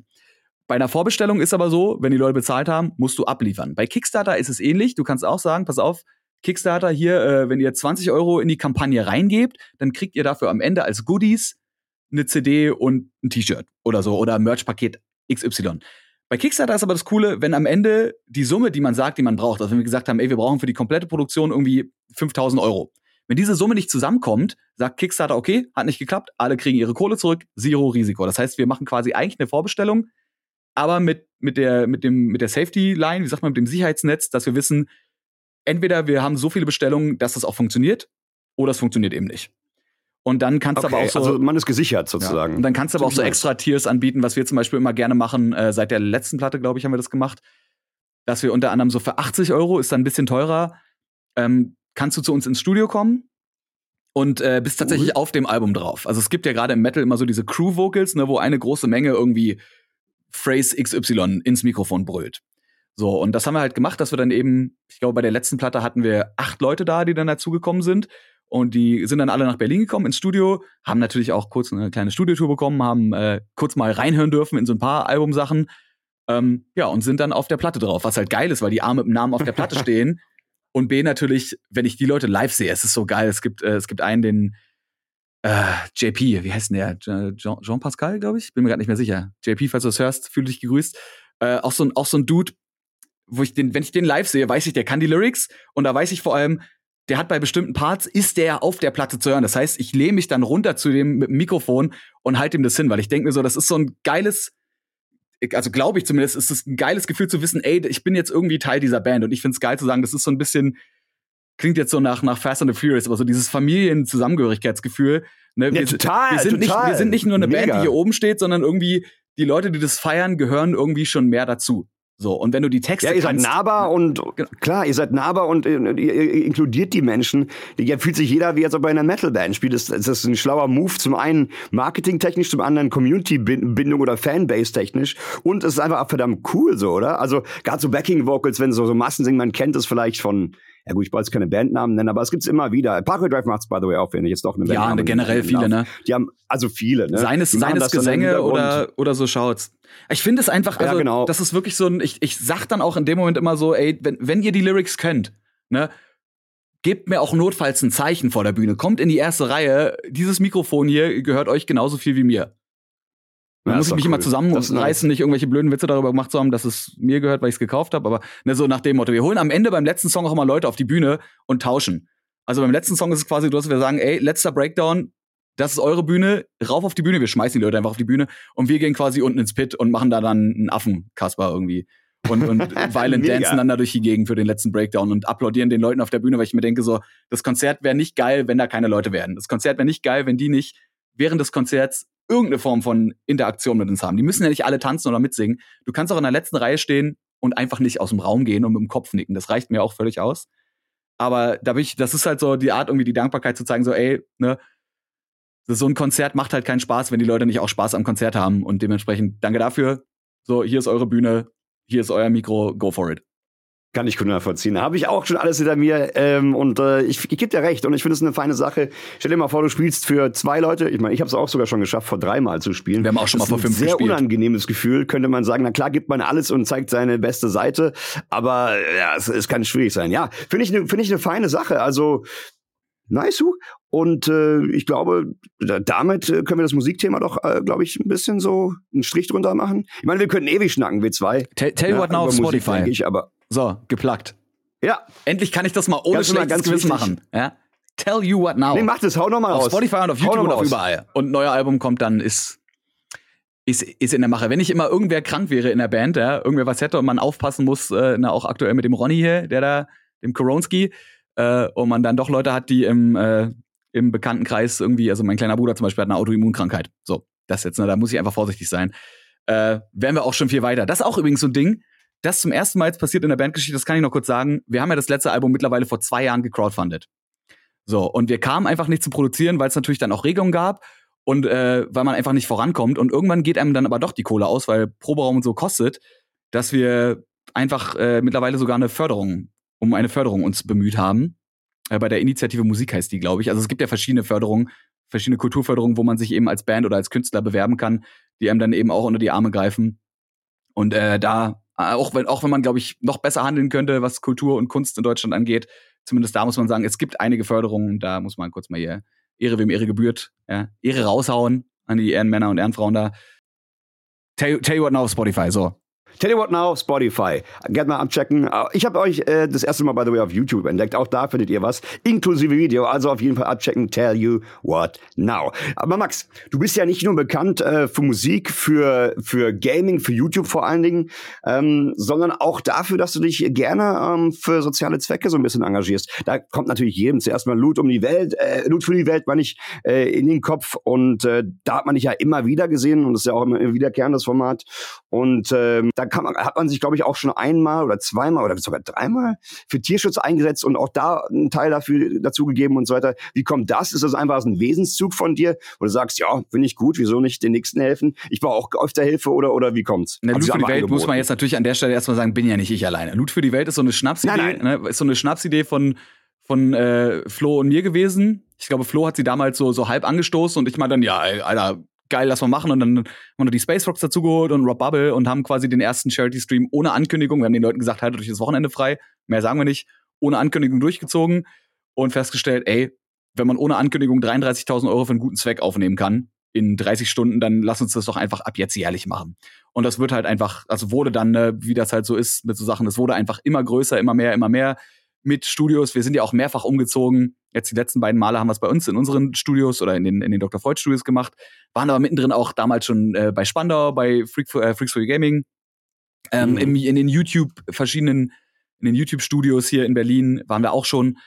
Speaker 3: Bei einer Vorbestellung ist aber so, wenn die Leute bezahlt haben, musst du abliefern. Bei Kickstarter ist es ähnlich. Du kannst auch sagen, pass auf, Kickstarter hier, äh, wenn ihr 20 Euro in die Kampagne reingebt, dann kriegt ihr dafür am Ende als Goodies eine CD und ein T-Shirt oder so oder Merch-Paket XY. Bei Kickstarter ist aber das Coole, wenn am Ende die Summe, die man sagt, die man braucht, also wenn wir gesagt haben, ey, wir brauchen für die komplette Produktion irgendwie 5000 Euro. Wenn diese Summe nicht zusammenkommt, sagt Kickstarter, okay, hat nicht geklappt, alle kriegen ihre Kohle zurück, zero Risiko. Das heißt, wir machen quasi eigentlich eine Vorbestellung, aber mit, mit der, mit dem, mit der Safety Line, wie sagt man, mit dem Sicherheitsnetz, dass wir wissen, entweder wir haben so viele Bestellungen, dass das auch funktioniert, oder es funktioniert eben nicht. Und dann kannst du
Speaker 2: Okay,
Speaker 3: aber auch so.
Speaker 2: also man ist gesichert
Speaker 3: Ja.
Speaker 2: sozusagen.
Speaker 3: Und dann kannst du aber auch so extra Tiers anbieten, was wir zum Beispiel immer gerne machen. Äh, seit der letzten Platte, glaube ich, haben wir das gemacht. Dass wir unter anderem so für 80 Euro, ist dann ein bisschen teurer, ähm, kannst du zu uns ins Studio kommen und äh, bist tatsächlich auf dem Album drauf. Also es gibt ja gerade im Metal immer so diese Crew-Vocals, ne, wo eine große Menge irgendwie Phrase XY ins Mikrofon brüllt. So, und das haben wir halt gemacht, dass wir dann eben, ich glaube, bei der letzten Platte hatten wir acht Leute da, die dann dazugekommen sind. Und die sind dann alle nach Berlin gekommen ins Studio, haben natürlich auch kurz eine kleine Studiotour bekommen, haben äh, kurz mal reinhören dürfen in so ein paar Albumsachen. Ähm, ja, und sind dann auf der Platte drauf, was halt geil ist, weil die A mit dem Namen auf der Platte stehen. Und B natürlich, wenn ich die Leute live sehe, es ist so geil. Es gibt, äh, es gibt einen, den äh, JP, wie heißt denn der? Je- Jean, Jean Pascal, glaube ich? Bin mir gerade nicht mehr sicher. JP, falls du das hörst, fühle dich gegrüßt. Äh, auch, so ein, auch so ein Dude, wo ich den, wenn ich den live sehe, weiß ich, der kann die Lyrics und da weiß ich vor allem, der hat bei bestimmten Parts, ist der auf der Platte zu hören. Das heißt, ich lehne mich dann runter zu dem mit dem Mikrofon und halte ihm das hin, weil ich denke mir so, das ist so ein geiles, also glaube ich zumindest, ist es ein geiles Gefühl zu wissen, ey, ich bin jetzt irgendwie Teil dieser Band und ich finde es geil zu sagen, das ist so ein bisschen, klingt jetzt so nach, nach Fast and the Furious, aber so dieses Familienzusammengehörigkeitsgefühl. Ne? Wir,
Speaker 2: total,
Speaker 3: wir, sind
Speaker 2: total.
Speaker 3: Nicht, wir sind nicht nur eine Band,
Speaker 2: Mega.
Speaker 3: die hier oben steht, sondern irgendwie die Leute, die das feiern, gehören irgendwie schon mehr dazu. So, und wenn du die Texte
Speaker 2: Ja, ihr seid
Speaker 3: kannst,
Speaker 2: nahbar und
Speaker 3: Genau.
Speaker 2: klar, ihr seid nahbar und äh, ihr, ihr inkludiert die Menschen. Ja, fühlt sich jeder wie als ob er in einer Metalband spielt. Das, das ist ein schlauer Move. Zum einen marketingtechnisch, zum anderen Community-Bindung oder Fanbase-technisch. Und es ist einfach verdammt cool so, oder? Also gerade so Backing-Vocals, wenn so, so Massen singen, man kennt es vielleicht von, ja gut, ich wollte jetzt keine Bandnamen nennen, aber es gibt's immer wieder. Parkway Drive macht's by the way auch, wenn ich jetzt doch eine
Speaker 3: Ja,
Speaker 2: Bandname
Speaker 3: generell
Speaker 2: nennen
Speaker 3: viele, ne?
Speaker 2: Die haben, also viele, ne?
Speaker 3: Seines, seines Gesänge oder, oder so schaut's. Ich finde es einfach,
Speaker 2: Ja,
Speaker 3: also,
Speaker 2: genau.
Speaker 3: das ist wirklich so ein, ich, ich sag dann auch in dem Moment immer so, ey, wenn, wenn ihr die Lyrics könnt, ne, gebt mir auch notfalls ein Zeichen vor der Bühne. Kommt in die erste Reihe. Dieses Mikrofon hier gehört euch genauso viel wie mir. Man
Speaker 2: Ja,
Speaker 3: muss ich mich immer
Speaker 2: cool. Ist
Speaker 3: zusammenreißen, nicht irgendwelche blöden Witze darüber gemacht zu haben, dass es mir gehört, weil ich es gekauft habe, aber ne, so nach dem Motto. Wir holen am Ende beim letzten Song auch immer Leute auf die Bühne und tauschen. Also beim letzten Song ist es quasi, dass wir sagen, ey, letzter Breakdown, das ist eure Bühne, rauf auf die Bühne, wir schmeißen die Leute einfach auf die Bühne und wir gehen quasi unten ins Pit und machen da dann einen Affen-Kasper irgendwie. Und, und Violent dancen dann da durch die Gegend für den letzten Breakdown und applaudieren den Leuten auf der Bühne, weil ich mir denke, so, das Konzert wäre nicht geil, wenn da keine Leute wären. Das Konzert wäre nicht geil, wenn die nicht während des Konzerts irgendeine Form von Interaktion mit uns haben. Die müssen ja nicht alle tanzen oder mitsingen. Du kannst auch in der letzten Reihe stehen und einfach nicht aus dem Raum gehen und mit dem Kopf nicken. Das reicht mir auch völlig aus. Aber da bin ich, das ist halt so die Art, irgendwie die Dankbarkeit zu zeigen, so, ey, ne, so ein Konzert macht halt keinen Spaß, wenn die Leute nicht auch Spaß am Konzert haben. Und dementsprechend, danke dafür. So, hier ist eure Bühne, hier ist euer Mikro, go for it.
Speaker 2: Kann ich gut nachvollziehen. Habe ich auch schon alles hinter mir ähm, und äh, ich, ich gebe dir recht und ich finde es eine feine Sache. Stell dir mal vor, du spielst für zwei Leute. Ich meine, ich habe es auch sogar schon geschafft, vor dreimal zu spielen.
Speaker 3: Wir haben auch schon
Speaker 2: das
Speaker 3: mal vor fünf
Speaker 2: ein sehr
Speaker 3: gespielt.
Speaker 2: unangenehmes Gefühl, könnte man sagen. Na klar, gibt man alles und zeigt seine beste Seite, aber ja, es, es kann schwierig sein. Ja, finde ich, finde ich eine feine Sache. Also nice. Und äh, ich glaube, da, damit äh, können wir das Musikthema doch, äh, glaube ich, ein bisschen so einen Strich drunter machen. Ich meine, wir können ewig schnacken, wir zwei.
Speaker 3: Tell, tell
Speaker 2: Ja,
Speaker 3: what now auf
Speaker 2: Musik,
Speaker 3: Spotify.
Speaker 2: denke ich, aber
Speaker 3: So, geplagt.
Speaker 2: ja,
Speaker 3: Endlich kann ich das mal ohne
Speaker 2: Ganz
Speaker 3: schlechtes
Speaker 2: ganz
Speaker 3: Gewissen machen. Ja? Tell you what now.
Speaker 2: Nee, mach das, hau noch mal
Speaker 3: auf
Speaker 2: raus.
Speaker 3: Spotify und auf YouTube und auf
Speaker 2: raus.
Speaker 3: überall. Und ein neuer Album kommt dann, ist, ist, ist in der Mache. Wenn nicht immer irgendwer krank wäre in der Band, ja, irgendwer was hätte und man aufpassen muss, äh, na, auch aktuell mit dem Ronny hier, der da, dem Koronski, äh, und man dann doch Leute hat, die im, äh, im Bekanntenkreis irgendwie, also mein kleiner Bruder zum Beispiel hat eine Autoimmunkrankheit. So, das jetzt, ne, da muss ich einfach vorsichtig sein. Äh, wären wir auch schon viel weiter. Das ist auch übrigens so ein Ding, das zum ersten Mal jetzt passiert in der Bandgeschichte, das kann ich noch kurz sagen. Wir haben ja das letzte Album mittlerweile vor zwei Jahren gecrowdfundet. So, und wir kamen einfach nicht zu produzieren, weil es natürlich dann auch Regelungen gab und äh, weil man einfach nicht vorankommt. Und irgendwann geht einem dann aber doch die Kohle aus, weil Proberaum und so kostet, dass wir einfach äh, mittlerweile sogar eine Förderung, um eine Förderung uns bemüht haben. Äh, bei der Initiative Musik heißt die, glaube ich. Also es gibt ja verschiedene Förderungen, verschiedene Kulturförderungen, wo man sich eben als Band oder als Künstler bewerben kann, die einem dann eben auch unter die Arme greifen. Und äh, da, auch wenn, auch wenn man, glaube ich, noch besser handeln könnte, was Kultur und Kunst in Deutschland angeht, zumindest da muss man sagen, es gibt einige Förderungen, da muss man kurz mal hier Ehre wem Ehre gebührt, ja, Ehre raushauen an die Ehrenmänner und Ehrenfrauen da. Tell, tell you what now, Spotify, so.
Speaker 2: Tell you what now, Spotify. Gerne mal abchecken. Ich habe euch äh, das erste Mal, by the way, auf YouTube entdeckt. Auch da findet ihr was, inklusive Video. Also auf jeden Fall abchecken. Tell you what now. Aber Max, du bist ja nicht nur bekannt äh, für Musik, für, für Gaming, für YouTube vor allen Dingen, ähm, sondern auch dafür, dass du dich gerne ähm, für soziale Zwecke so ein bisschen engagierst. Da kommt natürlich jedem zuerst mal Loot um die Welt, äh, Loot für die Welt, meine ich, äh, in den Kopf. Und äh, da hat man dich ja immer wieder gesehen und das ist ja auch immer wiederkehrendes Format. Und ähm, da kann man, hat man sich, glaube ich, auch schon einmal oder zweimal oder sogar dreimal für Tierschutz eingesetzt und auch da einen Teil dafür dazu gegeben und so weiter. Wie kommt das? Ist das einfach ein Wesenszug von dir, wo du sagst, ja, finde ich gut, wieso nicht den Nächsten helfen? Ich brauche auch öfter Hilfe oder, oder wie kommt's?
Speaker 3: Na, Loot für die Welt angeboten? muss man jetzt natürlich an der Stelle erstmal sagen, bin ja nicht ich alleine. Loot für die Welt ist so eine Schnapsidee, nein, nein. Ne, ist so eine Schnapsidee von von äh, Flo und mir gewesen. Ich glaube, Flo hat sie damals so, so halb angestoßen und ich meine dann, ja, Alter, geil, lass mal machen. Und dann haben wir die Space Rocks dazugeholt und Rob Bubble und haben quasi den ersten Charity-Stream ohne Ankündigung. Wir haben den Leuten gesagt, haltet euch das Wochenende frei. Mehr sagen wir nicht. Ohne Ankündigung durchgezogen und festgestellt, ey, wenn man ohne Ankündigung 33.000 Euro für einen guten Zweck aufnehmen kann, in 30 Stunden, dann lass uns das doch einfach ab jetzt jährlich machen. Und das wird halt einfach, also wurde dann, ne, wie das halt so ist mit so Sachen, es wurde einfach immer größer, immer mehr, immer mehr mit Studios. Wir sind ja auch mehrfach umgezogen. Jetzt die letzten beiden Male haben wir es bei uns in unseren Studios oder in den, in den Dr. Freud Studios gemacht. Waren aber mittendrin auch damals schon äh, bei Spandau, bei Freak, äh, Freaks for Gaming, ähm, mhm. in, in den YouTube verschiedenen, in den YouTube Studios hier in Berlin waren wir auch schon.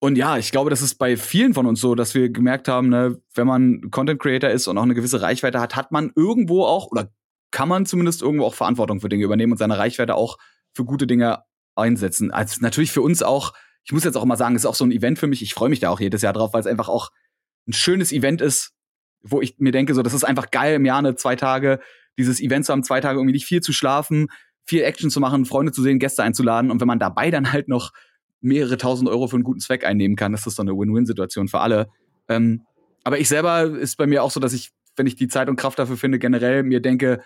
Speaker 3: Und ja, ich glaube, das ist bei vielen von uns so, dass wir gemerkt haben, ne, wenn man Content Creator ist und auch eine gewisse Reichweite hat, hat man irgendwo auch oder kann man zumindest irgendwo auch Verantwortung für Dinge übernehmen und seine Reichweite auch für gute Dinge einsetzen. Also natürlich für uns auch, ich muss jetzt auch mal sagen, ist auch so ein Event für mich. Ich freue mich da auch jedes Jahr drauf, weil es einfach auch ein schönes Event ist, wo ich mir denke, so, das ist einfach geil im Jahr eine zwei Tage, dieses Event zu haben, zwei Tage irgendwie nicht viel zu schlafen, viel Action zu machen, Freunde zu sehen, Gäste einzuladen. Und wenn man dabei dann halt noch mehrere tausend Euro für einen guten Zweck einnehmen kann, ist das dann eine Win-Win-Situation für alle. Ähm, aber ich selber ist bei mir auch so, dass ich, wenn ich die Zeit und Kraft dafür finde, generell mir denke,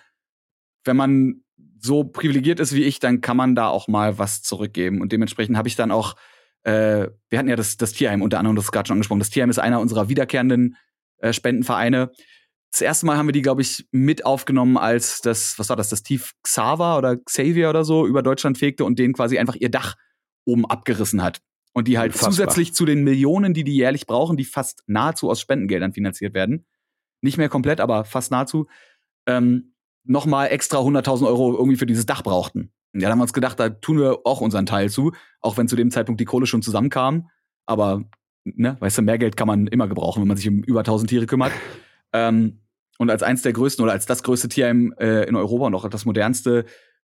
Speaker 3: wenn man so privilegiert ist wie ich, dann kann man da auch mal was zurückgeben. Und dementsprechend habe ich dann auch, äh, wir hatten ja das, das Tierheim unter anderem, das ist gerade schon angesprochen. Das Tierheim ist einer unserer wiederkehrenden äh, Spendenvereine. Das erste Mal haben wir die, glaube ich, mit aufgenommen, als das, was war das, das Tief Xaver oder Xavier oder so über Deutschland fegte und denen quasi einfach ihr Dach oben abgerissen hat. Und die halt Unfassbar. zusätzlich zu den Millionen, die die jährlich brauchen, die fast nahezu aus Spendengeldern finanziert werden, nicht mehr komplett, aber fast nahezu, ähm, nochmal extra 100.000 Euro irgendwie für dieses Dach brauchten. Ja, da haben wir uns gedacht, da tun wir auch unseren Teil zu, auch wenn zu dem Zeitpunkt die Kohle schon zusammenkam. Aber, ne, weißt du, mehr Geld kann man immer gebrauchen, wenn man sich um über 1000 Tiere kümmert. Ähm, und als eins der größten oder als das größte Tierheim äh, in Europa und auch das modernste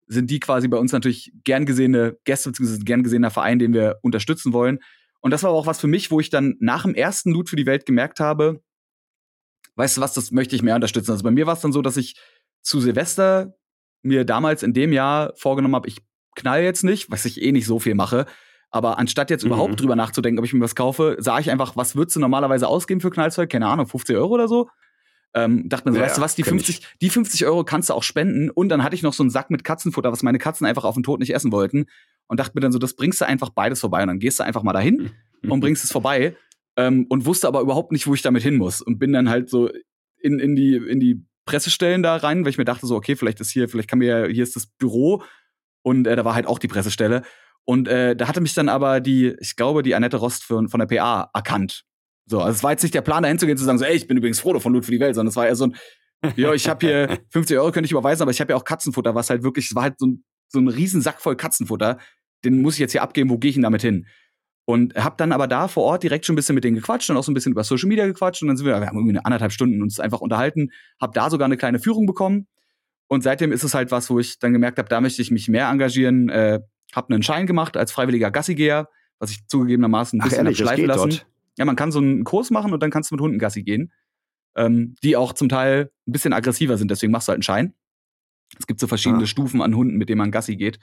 Speaker 3: sind die quasi bei uns natürlich gern gesehene Gäste bzw. gern gesehener Verein, den wir unterstützen wollen. Und das war aber auch was für mich, wo ich dann nach dem ersten Loot für die Welt gemerkt habe, weißt du was, das möchte ich mehr unterstützen. Also bei mir war es dann so, dass ich zu Silvester mir damals in dem Jahr vorgenommen habe, ich knall jetzt nicht, was ich eh nicht so viel mache. Aber anstatt jetzt mhm. überhaupt drüber nachzudenken, ob ich mir was kaufe, sah ich einfach, was würdest du normalerweise ausgeben für Knallzeug? Keine Ahnung, 50 Euro oder so? Ähm, dachte mir so, ja, weißt du was, die 50, die 50 Euro kannst du auch spenden. Und dann hatte ich noch so einen Sack mit Katzenfutter, was meine Katzen einfach auf den Tod nicht essen wollten. Und dachte mir dann so, das bringst du einfach beides vorbei. Und dann gehst du einfach mal dahin mhm. und bringst es vorbei. Ähm, und wusste aber überhaupt nicht, wo ich damit hin muss. Und bin dann halt so in, in, die, in die Pressestellen da rein, weil ich mir dachte so, okay, vielleicht ist hier, vielleicht kann mir, hier ist das Büro und äh, da war halt auch die Pressestelle. Und äh, da hatte mich dann aber die, ich glaube, die Annette Rost von, von der PA erkannt. So, also es war jetzt nicht der Plan, dahin zu gehen zu sagen, so, ey, ich bin übrigens Frodo von Loot für die Welt, sondern es war eher so ein, ja, ich habe hier 50 Euro, könnte ich überweisen, aber ich habe ja auch Katzenfutter, was halt wirklich, es war halt so ein, so ein riesen Sack voll Katzenfutter. Den muss ich jetzt hier abgeben, wo gehe ich denn damit hin? Und hab dann aber da vor Ort direkt schon ein bisschen mit denen gequatscht und auch so ein bisschen über Social Media gequatscht und dann sind wir, wir haben irgendwie eine anderthalb Stunden uns einfach unterhalten, hab da sogar eine kleine Führung bekommen und seitdem ist es halt was, wo ich dann gemerkt habe, da möchte ich mich mehr engagieren, äh, hab einen Schein gemacht als freiwilliger Gassigeher, was ich zugegebenermaßen ein bisschen ehrlich, schleifen lassen. Dort? Ja, man kann so einen Kurs machen und dann kannst du mit Hunden Gassi gehen, ähm, die auch zum Teil ein bisschen aggressiver sind, deswegen machst du halt einen Schein. Es gibt so verschiedene ah. Stufen an Hunden, mit denen man Gassi geht.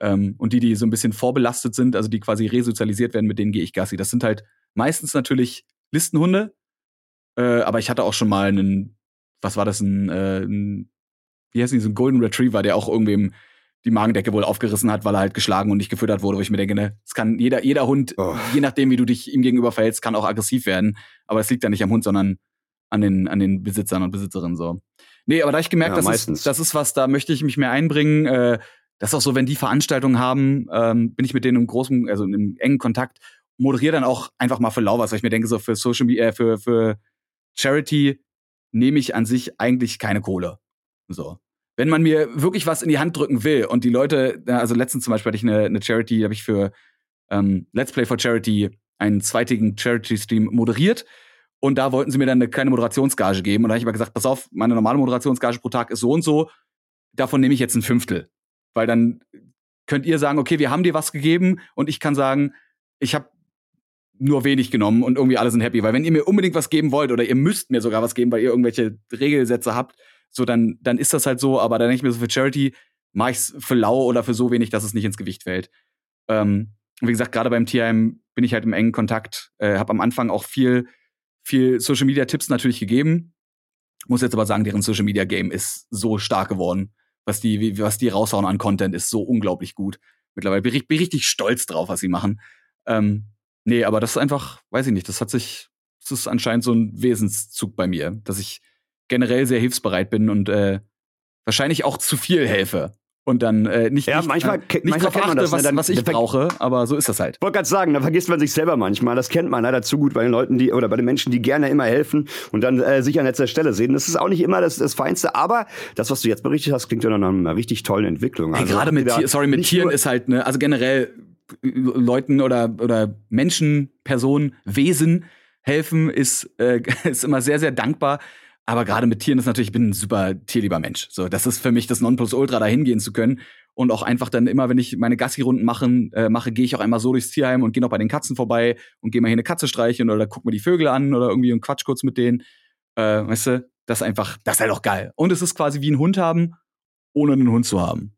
Speaker 3: Ähm, und die, die so ein bisschen vorbelastet sind, also die quasi resozialisiert werden, mit denen gehe ich Gassi. Das sind halt meistens natürlich Listenhunde. Äh, aber ich hatte auch schon mal einen, was war das, ein, äh, ein wie heißt die, so ein Golden Retriever, der auch irgendwem die Magendecke wohl aufgerissen hat, weil er halt geschlagen und nicht gefüttert wurde, wo ich mir denke, ne, es kann jeder, jeder Hund,
Speaker 2: Oh.
Speaker 3: je nachdem, wie du dich ihm gegenüber verhältst, kann auch aggressiv werden. Aber es liegt dann nicht am Hund, sondern an den, an den Besitzern und Besitzerinnen so. Nee, aber da ich gemerkt,
Speaker 2: Ja,
Speaker 3: das,
Speaker 2: meistens.
Speaker 3: ist, das ist was, da möchte ich mich mehr einbringen. Äh, das ist auch so, wenn die Veranstaltungen haben, ähm, bin ich mit denen im großen, also im engen Kontakt, moderiere dann auch einfach mal für lau was, weil ich mir denke, so für Social Media, äh, für, für Charity nehme ich an sich eigentlich keine Kohle. So. Wenn man mir wirklich was in die Hand drücken will und die Leute, also letztens zum Beispiel hatte ich eine, eine Charity, habe ich für ähm, Let's Play for Charity einen zweitägigen Charity-Stream moderiert. Und da wollten sie mir dann eine kleine Moderationsgage geben. Und da habe ich aber gesagt, pass auf, meine normale Moderationsgage pro Tag ist so und so. Davon nehme ich jetzt ein Fünftel. Weil dann könnt ihr sagen, okay, wir haben dir was gegeben und ich kann sagen, ich habe nur wenig genommen und irgendwie alle sind happy. Weil wenn ihr mir unbedingt was geben wollt oder ihr müsst mir sogar was geben, weil ihr irgendwelche Regelsätze habt, so dann, dann ist das halt so. Aber dann denke ich mir so, für Charity mache ich es für lau oder für so wenig, dass es nicht ins Gewicht fällt. Ähm, wie gesagt, gerade beim Tierheim bin ich halt im engen Kontakt, äh, habe am Anfang auch viel, viel Social Media Tipps natürlich gegeben. Muss jetzt aber sagen, deren Social Media Game ist so stark geworden. Was die, was die raushauen an Content ist so unglaublich gut. Mittlerweile bin ich, bin ich richtig stolz drauf, was sie machen. Ähm, nee, aber das ist einfach, weiß ich nicht, das hat sich, das ist anscheinend so ein Wesenszug bei mir, dass ich generell sehr hilfsbereit bin und äh, wahrscheinlich auch zu viel helfe. Und dann äh, nicht,
Speaker 2: Ja,
Speaker 3: nicht,
Speaker 2: manchmal
Speaker 3: äh, nicht
Speaker 2: manchmal kennt man das, ne?
Speaker 3: was,
Speaker 2: Dann-
Speaker 3: was ich brauche, aber so ist das halt.
Speaker 2: Ich wollte gerade sagen, da vergisst man sich selber manchmal. Das kennt man leider zu gut bei den Leuten, die oder bei den Menschen, die gerne immer helfen und dann äh, sich an letzter Stelle sehen. Das ist auch nicht immer das, das Feinste, aber das, was du jetzt berichtet hast, klingt ja nach einer richtig tollen Entwicklung. Also
Speaker 3: gerade
Speaker 2: habt
Speaker 3: mit sorry, mit Tieren ist halt, ne, also generell äh, Leuten oder, oder Menschen, Personen, Wesen helfen ist, äh, ist immer sehr, sehr dankbar. Aber gerade mit Tieren ist natürlich, ich bin ein super tierlieber Mensch. So, das ist für mich das Nonplusultra, da hingehen zu können. Und auch einfach dann immer, wenn ich meine Gassi-Runden machen, äh, mache, gehe ich auch einmal so durchs Tierheim und gehe noch bei den Katzen vorbei und gehe mal hier eine Katze streicheln oder guck mir die Vögel an oder irgendwie und quatsch kurz mit denen. Äh, weißt du, das ist einfach, das ist halt auch geil. Und es ist quasi wie ein Hund haben, ohne einen Hund zu haben.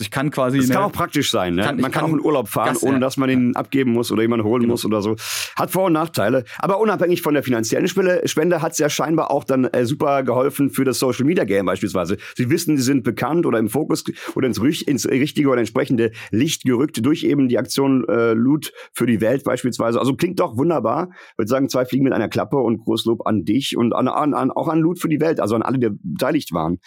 Speaker 3: Also ich kann quasi.
Speaker 2: Das kann auch praktisch sein. Ne?
Speaker 3: Kann-
Speaker 2: Man kann,
Speaker 3: kann
Speaker 2: auch in Urlaub fahren,
Speaker 3: Gas-
Speaker 2: ohne dass man ihn abgeben muss oder jemanden holen
Speaker 3: Genau.
Speaker 2: muss oder so. Hat Vor- und Nachteile. Aber unabhängig von der finanziellen Spende, hat es ja scheinbar auch dann äh, super geholfen für das Social Media Game beispielsweise. Sie wissen, sie sind bekannt oder im Fokus oder ins, ins richtige oder entsprechende Licht gerückt durch eben die Aktion äh, Loot für die Welt beispielsweise. Also klingt doch wunderbar. Ich würde sagen, zwei Fliegen mit einer Klappe und Großlob an dich und an, an, an, auch an Loot für die Welt, also an alle, die beteiligt waren.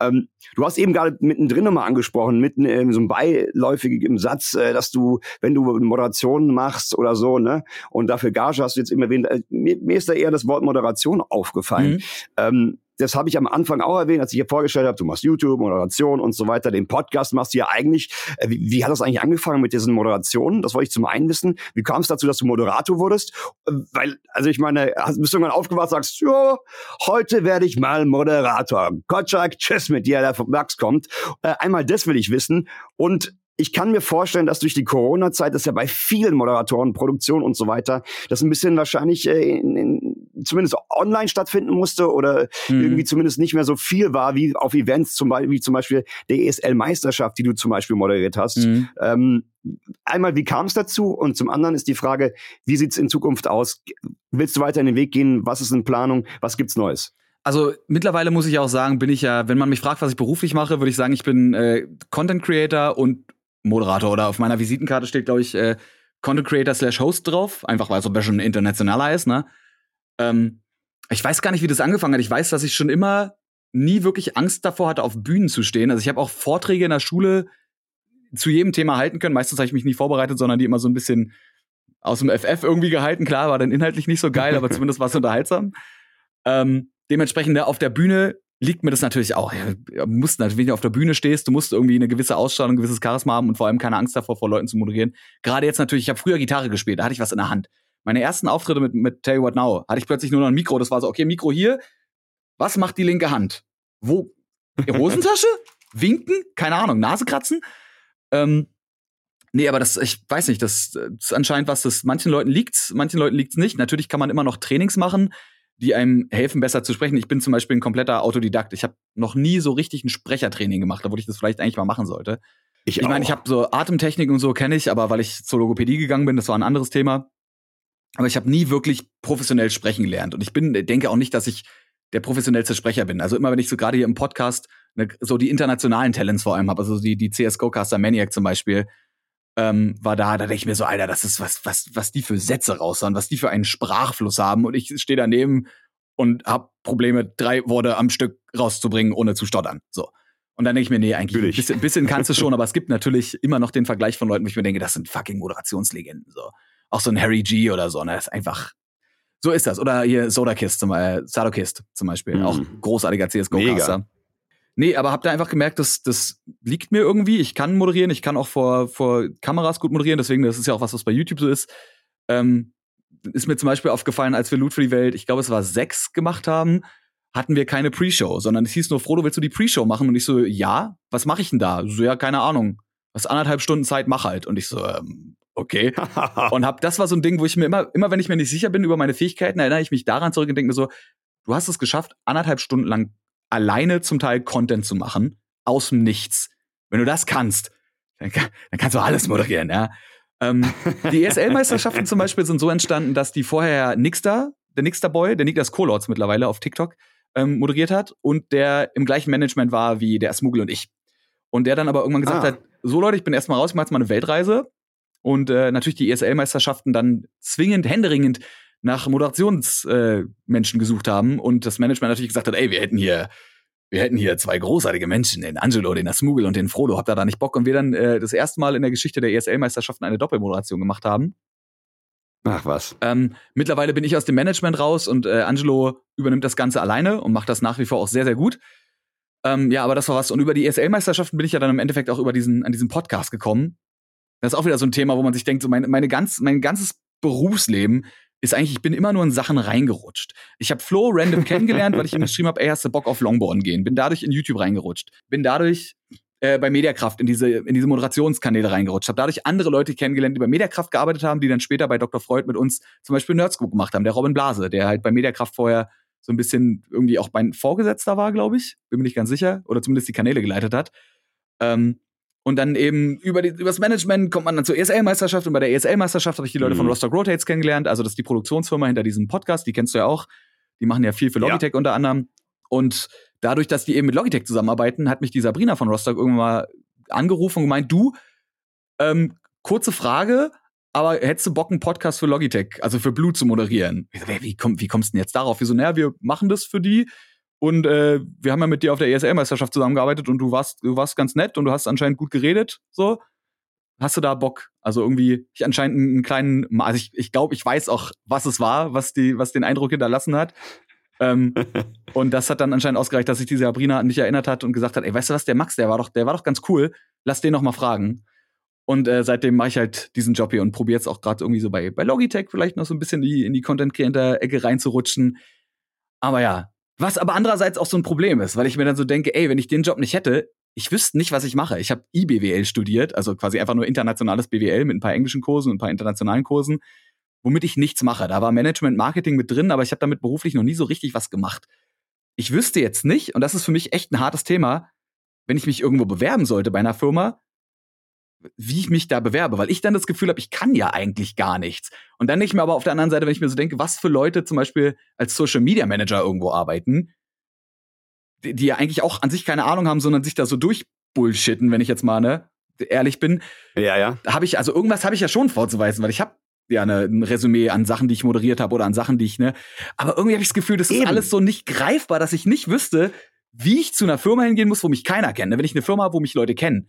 Speaker 2: Ähm, du hast eben gerade mittendrin nochmal angesprochen, mitten in so einem beiläufigen Satz, äh, dass du, wenn du Moderation machst oder so, ne, und dafür Gage hast du jetzt immer erwähnt, äh, mir, mir ist da eher das Wort Moderation aufgefallen.
Speaker 3: Mhm.
Speaker 2: Ähm, das habe ich am Anfang auch erwähnt, als ich hier vorgestellt habe, du machst YouTube, Moderation und so weiter. Den Podcast machst du ja eigentlich. Äh, wie, wie hat das eigentlich angefangen mit diesen Moderationen? Das wollte ich zum einen wissen. Wie kam es dazu, dass du Moderator wurdest? Äh, Weil, also ich meine, hast, bist du irgendwann aufgewacht, sagst, ja, heute werde ich mal Moderator. Gottschalk, tschüss mit dir, der vom Max kommt. Äh, einmal das will ich wissen. Und ich kann mir vorstellen, dass durch die Corona-Zeit, das ja bei vielen Moderatoren, Produktion und so weiter, das ein bisschen wahrscheinlich äh, in, in, zumindest online stattfinden musste oder
Speaker 3: Mhm.
Speaker 2: irgendwie zumindest nicht mehr so viel war wie auf Events, zum Beispiel, wie zum Beispiel der ESL-Meisterschaft, die du zum Beispiel moderiert hast.
Speaker 3: Mhm.
Speaker 2: Ähm, einmal, wie kam es dazu? Und zum anderen ist die Frage, wie sieht's in Zukunft aus? Willst du weiter in den Weg gehen? Was ist in Planung? Was gibt's Neues?
Speaker 3: Also mittlerweile muss ich auch sagen, bin ich ja, wenn man mich fragt, was ich beruflich mache, würde ich sagen, ich bin äh, Content Creator und Moderator. Oder auf meiner Visitenkarte steht, glaube ich, äh, Content Creator slash Host drauf. Einfach weil es so ein bisschen internationaler ist, ne? Ähm, ich weiß gar nicht, wie das angefangen hat. Ich weiß, dass ich schon immer nie wirklich Angst davor hatte, auf Bühnen zu stehen. Also ich habe auch Vorträge in der Schule zu jedem Thema halten können. Meistens habe ich mich nie vorbereitet, sondern die immer so ein bisschen aus dem FF irgendwie gehalten. Klar, war dann inhaltlich nicht so geil, aber zumindest war es unterhaltsam. Ähm, dementsprechend ne, auf der Bühne liegt mir das natürlich auch. Du musst natürlich, wenn du auf der Bühne stehst, du musst irgendwie eine gewisse Ausstrahlung, ein gewisses Charisma haben und vor allem keine Angst davor, vor Leuten zu moderieren. Gerade jetzt natürlich, ich habe früher Gitarre gespielt, da hatte ich was in der Hand. Meine ersten Auftritte mit, mit Tell You What Now hatte ich plötzlich nur noch ein Mikro. Das war so, okay, Mikro hier. Was macht die linke Hand? Wo? Hosentasche? Winken? Keine Ahnung. Nase kratzen? Ähm, nee, aber das, ich weiß nicht, das, das ist anscheinend was, das manchen Leuten liegt's, manchen Leuten liegt's nicht. Natürlich kann man immer noch Trainings machen, die einem helfen, besser zu sprechen. Ich bin zum Beispiel ein kompletter Autodidakt. Ich habe noch nie so richtig ein Sprechertraining gemacht, obwohl ich das vielleicht eigentlich mal machen sollte. Ich meine, ich habe so Atemtechnik und so kenne ich, aber weil ich zur Logopädie gegangen bin, das war ein anderes Thema. Aber ich habe nie wirklich professionell sprechen gelernt. Und ich bin, denke auch nicht, dass ich der professionellste Sprecher bin. Also immer, wenn ich so gerade hier im Podcast ne, so die internationalen Talents vor allem habe. Also die, die CSGO-Caster Maniac zum Beispiel ähm, war da, da denke ich mir so, Alter, das ist was, was, was die für Sätze raushauen, was die für einen Sprachfluss haben. Und ich stehe daneben und habe Probleme, drei Worte am Stück rauszubringen, ohne zu stottern. So. Und dann denke ich mir, nee, eigentlich ein bisschen, bisschen kannst du schon, aber es gibt natürlich immer noch den Vergleich von Leuten, wo ich mir denke, das sind fucking Moderationslegenden. So. Auch so ein Harry G oder so, ne? Das ist einfach. So ist das. Oder hier Sodakist zum Beispiel, äh, Sadokist zum Beispiel. Mhm. Auch großartiger CSGO-Caster. Nee, aber hab da einfach gemerkt, dass das liegt mir irgendwie. Ich kann moderieren, ich kann auch vor, vor Kameras gut moderieren, deswegen, das ist ja auch was, was bei YouTube so ist. Ähm, ist mir zum Beispiel aufgefallen, als wir Loot für die Welt, ich glaube, es war sechs gemacht haben, hatten wir keine Pre-Show, sondern es hieß nur, Frodo, willst du die Pre-Show machen? Und ich so, ja, was mache ich denn da? So, ja, keine Ahnung. Was anderthalb Stunden Zeit, mach halt. Und ich so, ähm, okay. und hab, das war so ein Ding, wo ich mir immer, immer wenn ich mir nicht sicher bin über meine Fähigkeiten, erinnere ich mich daran zurück und denke mir so, du hast es geschafft, anderthalb Stunden lang alleine zum Teil Content zu machen, aus dem Nichts. Wenn du das kannst, dann, dann kannst du alles moderieren, ja. Ähm, die ESL-Meisterschaften zum Beispiel sind so entstanden, dass die vorher Nixter, der Nixter Boy, der Niklas Kohlorts mittlerweile auf TikTok, ähm, moderiert hat und der im gleichen Management war wie der Smugel und ich. Und der dann aber irgendwann gesagt ah. hat, so Leute, ich bin erstmal raus, ich mach jetzt mal eine Weltreise. Und äh, natürlich die ESL-Meisterschaften dann zwingend, händeringend nach Moderationsmenschen äh, gesucht haben und das Management natürlich gesagt hat, ey, wir hätten hier wir hätten hier zwei großartige Menschen, den Angelo, den Asmugel und den Frodo. Habt ihr da nicht Bock? Und wir dann äh, das erste Mal in der Geschichte der ESL-Meisterschaften eine Doppelmoderation gemacht haben.
Speaker 2: Ach was.
Speaker 3: Ähm, mittlerweile bin ich aus dem Management raus und äh, Angelo übernimmt das Ganze alleine und macht das nach wie vor auch sehr, sehr gut. Ähm, ja, aber das war was. Und über die ESL-Meisterschaften bin ich ja dann im Endeffekt auch über diesen, an diesen Podcast gekommen. Das ist auch wieder so ein Thema, wo man sich denkt, so meine, meine ganz, mein ganzes Berufsleben ist eigentlich, ich bin immer nur in Sachen reingerutscht. Ich habe Flo random kennengelernt, weil ich ihm geschrieben habe, ey, hast du Bock auf Longboarden gehen? Bin dadurch in YouTube reingerutscht. Bin dadurch äh, bei Mediakraft in diese, in diese Moderationskanäle reingerutscht. Habe dadurch andere Leute kennengelernt, die bei Mediakraft gearbeitet haben, die dann später bei Dr. Freud mit uns zum Beispiel Nerdscoop gemacht haben. Der Robin Blase, der halt bei Mediakraft vorher so ein bisschen irgendwie auch mein Vorgesetzter war, glaube ich. Bin mir nicht ganz sicher. Oder zumindest die Kanäle geleitet hat. Ähm, und dann eben über, die, über das Management kommt man dann zur ESL-Meisterschaft und bei der ESL-Meisterschaft habe ich die Leute mhm. von Rostock Rotates kennengelernt. Also das ist die Produktionsfirma hinter diesem Podcast, die kennst du ja auch. Die machen ja viel für Logitech ja. unter anderem. Und dadurch, dass die eben mit Logitech zusammenarbeiten, hat mich die Sabrina von Rostock irgendwann mal angerufen und gemeint, du, ähm, kurze Frage, aber hättest du Bock, einen Podcast für Logitech, also für Blue zu moderieren? So, wie, komm, wie kommst du denn jetzt darauf? Wieso, naja, wir machen das für die und äh, wir haben ja mit dir auf der ESL-Meisterschaft zusammengearbeitet und du warst, du warst ganz nett und du hast anscheinend gut geredet. So, hast du da Bock? Also irgendwie, ich anscheinend einen kleinen, also ich, ich glaube, ich weiß auch, was es war, was die, was den Eindruck hinterlassen hat. ähm, und das hat dann anscheinend ausgereicht, dass sich diese Sabrina an mich erinnert hat und gesagt hat, ey, weißt du was, der Max, der war doch, der war doch ganz cool. Lass den noch mal fragen. Und äh, seitdem mache ich halt diesen Job hier und probiere jetzt auch gerade irgendwie so bei, bei Logitech vielleicht noch so ein bisschen die, in die Content-Creator-Ecke reinzurutschen. Aber ja, was aber andererseits auch so ein Problem ist, weil ich mir dann so denke, ey, wenn ich den Job nicht hätte, ich wüsste nicht, was ich mache. Ich habe IBWL studiert, also quasi einfach nur internationales BWL mit ein paar englischen Kursen und ein paar internationalen Kursen, womit ich nichts mache. Da war Management Marketing mit drin, aber ich habe damit beruflich noch nie so richtig was gemacht. Ich wüsste jetzt nicht, und das ist für mich echt ein hartes Thema, wenn ich mich irgendwo bewerben sollte bei einer Firma, wie ich mich da bewerbe, weil ich dann das Gefühl habe, ich kann ja eigentlich gar nichts. Und dann denke ich mir aber auf der anderen Seite, wenn ich mir so denke, was für Leute zum Beispiel als Social Media Manager irgendwo arbeiten, die, die ja eigentlich auch an sich keine Ahnung haben, sondern sich da so durchbullshitten, wenn ich jetzt mal ne, ehrlich bin.
Speaker 2: Ja, ja.
Speaker 3: Habe ich also irgendwas habe ich ja schon vorzuweisen, weil ich habe ja ne, ein Resümee an Sachen, die ich moderiert habe oder an Sachen, die ich ne. Aber irgendwie habe ich das Gefühl, das Eben. ist alles so nicht greifbar, dass ich nicht wüsste, wie ich zu einer Firma hingehen muss, wo mich keiner kennt. Wenn ich eine Firma habe, wo mich Leute kennen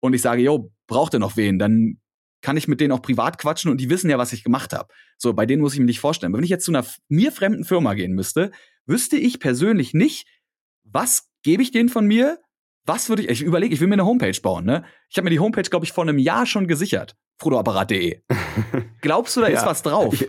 Speaker 3: und ich sage, yo, braucht ihr noch wen? Dann kann ich mit denen auch privat quatschen und die wissen ja, was ich gemacht habe. So, bei denen muss ich mir nicht vorstellen. Aber wenn ich jetzt zu einer mir fremden Firma gehen müsste, wüsste ich persönlich nicht, was gebe ich denen von mir? Was würde ich, ich überlege, ich will mir eine Homepage bauen, ne? Ich habe mir die Homepage, glaube ich, vor einem Jahr schon gesichert. frodoapparat.de. Glaubst du, da ja. ist was drauf?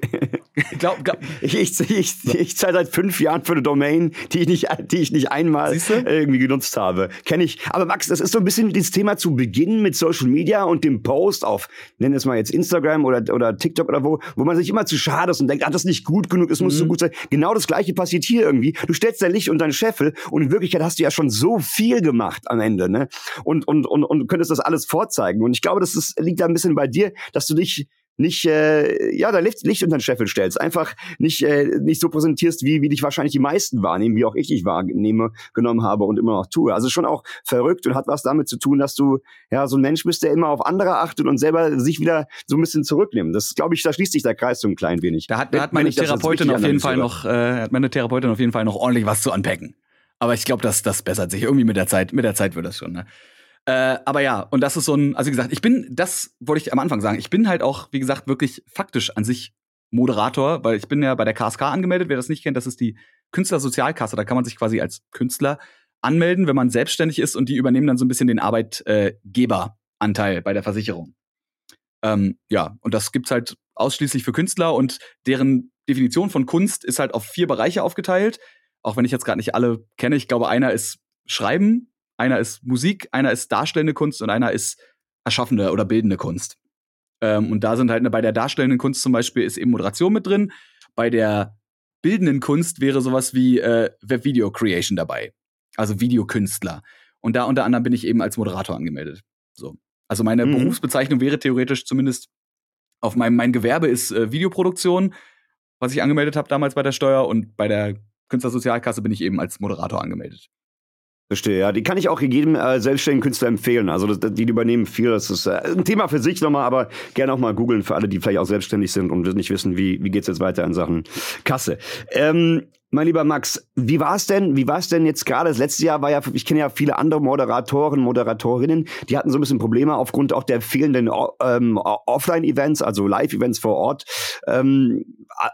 Speaker 2: glaub, glaub, ich, ich, ich, ich zahle seit fünf Jahren für eine Domain, die ich nicht, die ich nicht einmal irgendwie genutzt habe. Kenne ich. Aber Max, das ist so ein bisschen dieses Thema zu Beginn mit Social Media und dem Post auf, nennen es mal jetzt Instagram oder, oder TikTok oder wo, wo man sich immer zu schade ist und denkt, ah, das ist nicht gut genug, es muss so mhm. gut sein. Genau das Gleiche passiert hier irgendwie. Du stellst dein Licht unter den Scheffel und in Wirklichkeit hast du ja schon so viel gemacht am Ende, ne? Und, und, und, und könntest das alles vorzeigen. Und ich glaube, das ist, liegt da ein bisschen bei dir, dass du dich nicht, äh, ja, da Licht, Licht unter den Scheffel stellst, einfach nicht, äh, nicht so präsentierst, wie, wie dich wahrscheinlich die meisten wahrnehmen, wie auch ich dich wahrnehme, genommen habe und immer noch tue. Also schon auch verrückt und hat was damit zu tun, dass du ja so ein Mensch bist, der immer auf andere achtet und selber sich wieder so ein bisschen zurücknimmt. Das glaube ich, da schließt sich der Kreis so ein klein wenig.
Speaker 3: Da hat, da hat meine Therapeutin auf jeden Fall noch, äh, hat meine Therapeutin auf jeden Fall noch ordentlich was zu unpacken. Aber ich glaube, das, das bessert sich irgendwie mit der Zeit. Mit der Zeit wird das schon. Ne? Äh, aber ja, und das ist so ein, also wie gesagt, ich bin, das wollte ich am Anfang sagen, ich bin halt auch, wie gesagt, wirklich faktisch an sich Moderator, weil ich bin ja bei der KSK angemeldet. Wer das nicht kennt, das ist die Künstlersozialkasse. Da kann man sich quasi als Künstler anmelden, wenn man selbstständig ist und die übernehmen dann so ein bisschen den Arbeitgeberanteil bei der Versicherung. Ähm, ja, und das gibt's halt ausschließlich für Künstler und deren Definition von Kunst ist halt auf vier Bereiche aufgeteilt. Auch wenn ich jetzt gerade nicht alle kenne. Ich glaube, einer ist Schreiben, einer ist Musik, einer ist darstellende Kunst und einer ist erschaffende oder bildende Kunst. Ähm, und da sind halt ne, bei der darstellenden Kunst zum Beispiel ist eben Moderation mit drin. Bei der bildenden Kunst wäre sowas wie äh, Web-Video-Creation dabei. Also Videokünstler. Und da unter anderem bin ich eben als Moderator angemeldet. So. Also meine mhm. Berufsbezeichnung wäre theoretisch zumindest auf meinem mein Gewerbe ist äh, Videoproduktion, was ich angemeldet habe damals bei der Steuer und bei der Künstlersozialkasse bin ich eben als Moderator angemeldet.
Speaker 2: Verstehe, ja. Die kann ich auch jedem äh, selbstständigen Künstler empfehlen. Also das, die übernehmen viel. Das ist äh, ein Thema für sich nochmal, aber gerne auch mal googeln für alle, die vielleicht auch selbstständig sind und nicht wissen, wie, wie geht's jetzt weiter in Sachen Kasse. Ähm, mein lieber Max, wie war es denn? Wie war es denn jetzt gerade? Das letzte Jahr war ja, ich kenne ja viele andere Moderatoren, Moderatorinnen, die hatten so ein bisschen Probleme aufgrund auch der fehlenden ähm, Offline-Events, also Live-Events vor Ort. Ähm,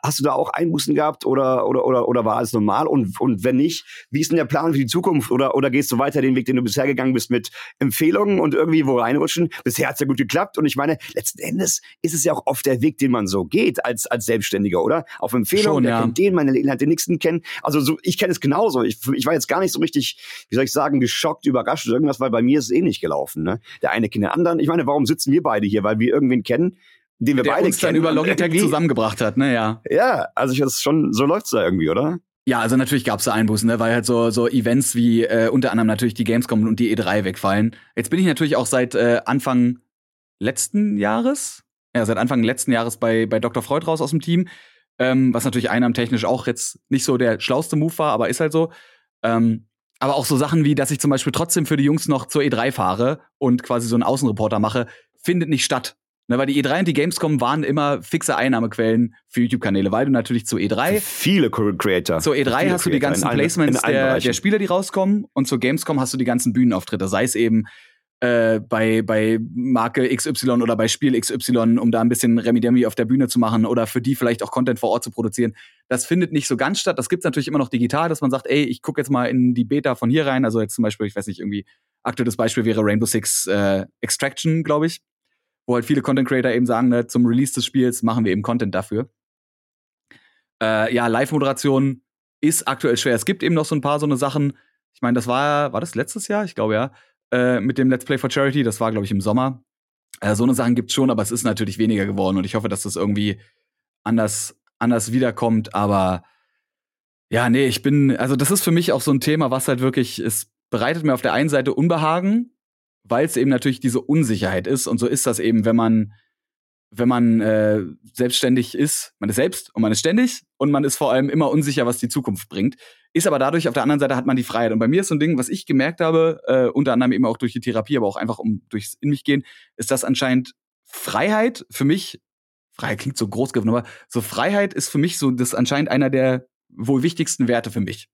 Speaker 2: hast du da auch Einbußen gehabt oder oder oder oder war alles normal? Und und wenn nicht, wie ist denn der Plan für die Zukunft? Oder oder gehst du weiter den Weg, den du bisher gegangen bist, mit Empfehlungen und irgendwie wo reinrutschen? Bisher hat's ja gut geklappt und ich meine, letzten Endes ist es ja auch oft der Weg, den man so geht als als Selbstständiger, oder? Auf Empfehlungen, der ja. kennt den, meine hat den nächsten kennen. Also so, ich kenne es genauso. Ich, ich war jetzt gar nicht so richtig, wie soll ich sagen, geschockt, überrascht oder irgendwas, weil bei mir ist es eh nicht gelaufen. Ne? Der eine kennt den anderen. Ich meine, warum sitzen wir beide hier? Weil wir irgendwen kennen, den wir
Speaker 3: der
Speaker 2: beide
Speaker 3: uns kennen. dann über Logitech zusammengebracht hat, ne, ja.
Speaker 2: Ja, also ich das schon, so läuft's da irgendwie, oder?
Speaker 3: Ja, also natürlich gab's da Einbußen, ne, weil halt so so Events wie äh, unter anderem natürlich die Gamescom und die E3 wegfallen. Jetzt bin ich natürlich auch seit äh, Anfang letzten Jahres, ja, seit Anfang letzten Jahres bei bei Dr. Freud raus aus dem Team ähm, was natürlich einnahmtechnisch auch jetzt nicht so der schlauste Move war, aber ist halt so. Ähm, aber auch so Sachen wie, dass ich zum Beispiel trotzdem für die Jungs noch zur E3 fahre und quasi so einen Außenreporter mache, findet nicht statt. Ne, weil die E3 und die Gamescom waren immer fixe Einnahmequellen für YouTube-Kanäle, weil du natürlich zur E3.
Speaker 2: Viele Creator.
Speaker 3: Zur E3 hast du die ganzen Placements der, der Spieler, die rauskommen, und zur Gamescom hast du die ganzen Bühnenauftritte, sei es eben äh, bei, bei Marke XY oder bei Spiel XY, um da ein bisschen Remi-Demi auf der Bühne zu machen oder für die vielleicht auch Content vor Ort zu produzieren. Das findet nicht so ganz statt. Das gibt's natürlich immer noch digital, dass man sagt, ey, ich gucke jetzt mal in die Beta von hier rein. Also jetzt zum Beispiel, ich weiß nicht, irgendwie aktuelles Beispiel wäre Rainbow Six äh, Extraction, glaube ich. Wo halt viele Content Creator eben sagen, ne, zum Release des Spiels machen wir eben Content dafür. Äh, ja, Live-Moderation ist aktuell schwer. Es gibt eben noch so ein paar so eine Sachen. Ich meine, das war, war das letztes Jahr? Ich glaube ja äh, mit dem Let's Play for Charity. Das war, glaube ich, im Sommer. Äh, so eine Sachen gibt's schon, aber es ist natürlich weniger geworden und ich hoffe, dass das irgendwie anders, anders wiederkommt. Aber ja, nee, ich bin, also das ist für mich auch so ein Thema, was halt wirklich, es bereitet mir auf der einen Seite Unbehagen, weil es eben natürlich diese Unsicherheit ist. Und so ist das eben, wenn man, wenn man äh, selbstständig ist. Man ist selbst und man ist ständig und man ist vor allem immer unsicher, was die Zukunft bringt. Ist aber dadurch auf der anderen Seite hat man die Freiheit. Und bei mir ist so ein Ding, was ich gemerkt habe, äh, unter anderem eben auch durch die Therapie, aber auch einfach um durchs in mich gehen, ist dass anscheinend Freiheit für mich, Freiheit klingt so groß geworden, aber so Freiheit ist für mich so das anscheinend einer der wohl wichtigsten Werte für mich.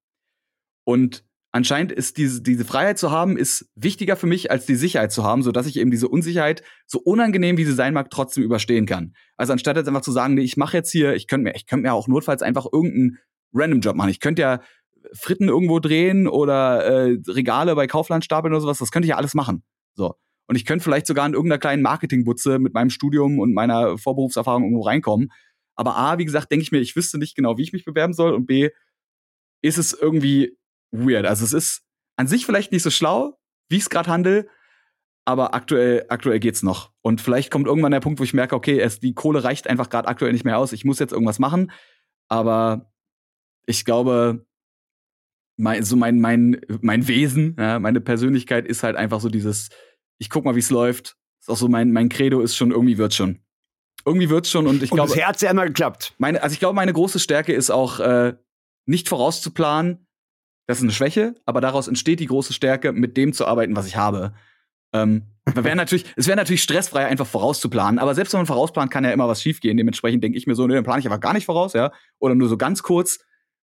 Speaker 3: Und anscheinend ist diese, diese Freiheit zu haben, ist wichtiger für mich, als die Sicherheit zu haben, sodass ich eben diese Unsicherheit, so unangenehm wie sie sein mag, trotzdem überstehen kann. Also anstatt jetzt einfach zu sagen, nee, ich mache jetzt hier, ich könnte mir, ich könnte mir auch notfalls einfach irgendeinen Random Job machen. Ich könnte ja Fritten irgendwo drehen oder äh, Regale bei Kaufland stapeln oder sowas, das könnte ich ja alles machen. So. Und ich könnte vielleicht sogar in irgendeiner kleinen Marketingbutze mit meinem Studium und meiner Vorberufserfahrung irgendwo reinkommen. Aber A, wie gesagt, denke ich mir, ich wüsste nicht genau, wie ich mich bewerben soll. Und B, ist es irgendwie weird. Also es ist an sich vielleicht nicht so schlau, wie ich es gerade handle, aber aktuell, aktuell geht's noch. Und vielleicht kommt irgendwann der Punkt, wo ich merke, okay, es, die Kohle reicht einfach gerade aktuell nicht mehr aus. Ich muss jetzt irgendwas machen. Aber ich glaube, mein, so mein, mein, mein Wesen, ja, meine Persönlichkeit ist halt einfach so dieses, ich guck mal, wie es läuft. Ist auch so mein, mein Credo ist schon, irgendwie wird schon. irgendwie wird's schon und ich
Speaker 2: Und
Speaker 3: glaube,
Speaker 2: bisher hat's ja immer geklappt.
Speaker 3: meine, also ich glaube, meine große Stärke ist auch äh, nicht vorauszuplanen. Das ist eine Schwäche, aber daraus entsteht die große Stärke, mit dem zu arbeiten, was ich habe. Ähm, wär natürlich, es wäre natürlich stressfrei, einfach vorauszuplanen, aber selbst wenn man vorausplant, kann ja immer was schiefgehen. Dementsprechend denke ich mir so, nee, dann plane ich einfach gar nicht voraus, ja. Oder nur so ganz kurz,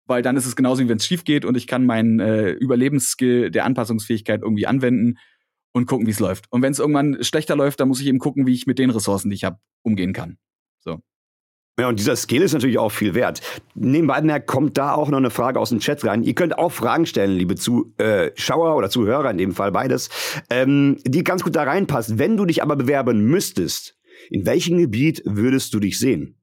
Speaker 3: weil dann ist es genauso, wie wenn es schief geht und ich kann meinen äh, Überlebensskill der Anpassungsfähigkeit irgendwie anwenden und gucken, wie es läuft. Und wenn es irgendwann schlechter läuft, dann muss ich eben gucken, wie ich mit den Ressourcen, die ich habe, umgehen kann.
Speaker 2: Ja, und dieser Skill ist natürlich auch viel wert. Nebenbei kommt da auch noch eine Frage aus dem Chat rein. Ihr könnt auch Fragen stellen, liebe Zuschauer oder Zuhörer, in dem Fall beides, ähm, die ganz gut da reinpassen. Wenn du dich aber bewerben müsstest, in welchem Gebiet würdest du dich sehen?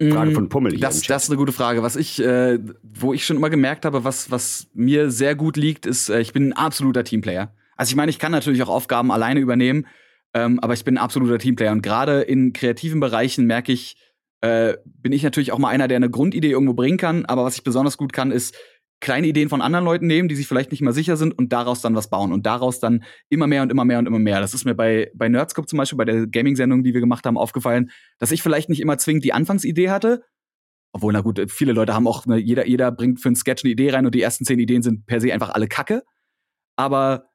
Speaker 2: Frage
Speaker 3: Mm,
Speaker 2: von Pummel hier
Speaker 3: Das, das ist eine gute Frage. Was ich, äh, wo ich schon immer gemerkt habe, was, was mir sehr gut liegt, ist, äh, ich bin ein absoluter Teamplayer. Also ich meine, ich kann natürlich auch Aufgaben alleine übernehmen, ähm, aber ich bin ein absoluter Teamplayer. Und gerade in kreativen Bereichen merke ich, äh, bin ich natürlich auch mal einer, der eine Grundidee irgendwo bringen kann. Aber was ich besonders gut kann, ist kleine Ideen von anderen Leuten nehmen, die sich vielleicht nicht mal sicher sind und daraus dann was bauen und daraus dann immer mehr und immer mehr und immer mehr. Das ist mir bei, bei Nerdscope zum Beispiel, bei der Gaming-Sendung, die wir gemacht haben, aufgefallen, dass ich vielleicht nicht immer zwingend die Anfangsidee hatte, obwohl, na gut, viele Leute haben auch, ne, jeder, jeder bringt für einen Sketch eine Idee rein und die ersten zehn Ideen sind per se einfach alle Kacke. Aber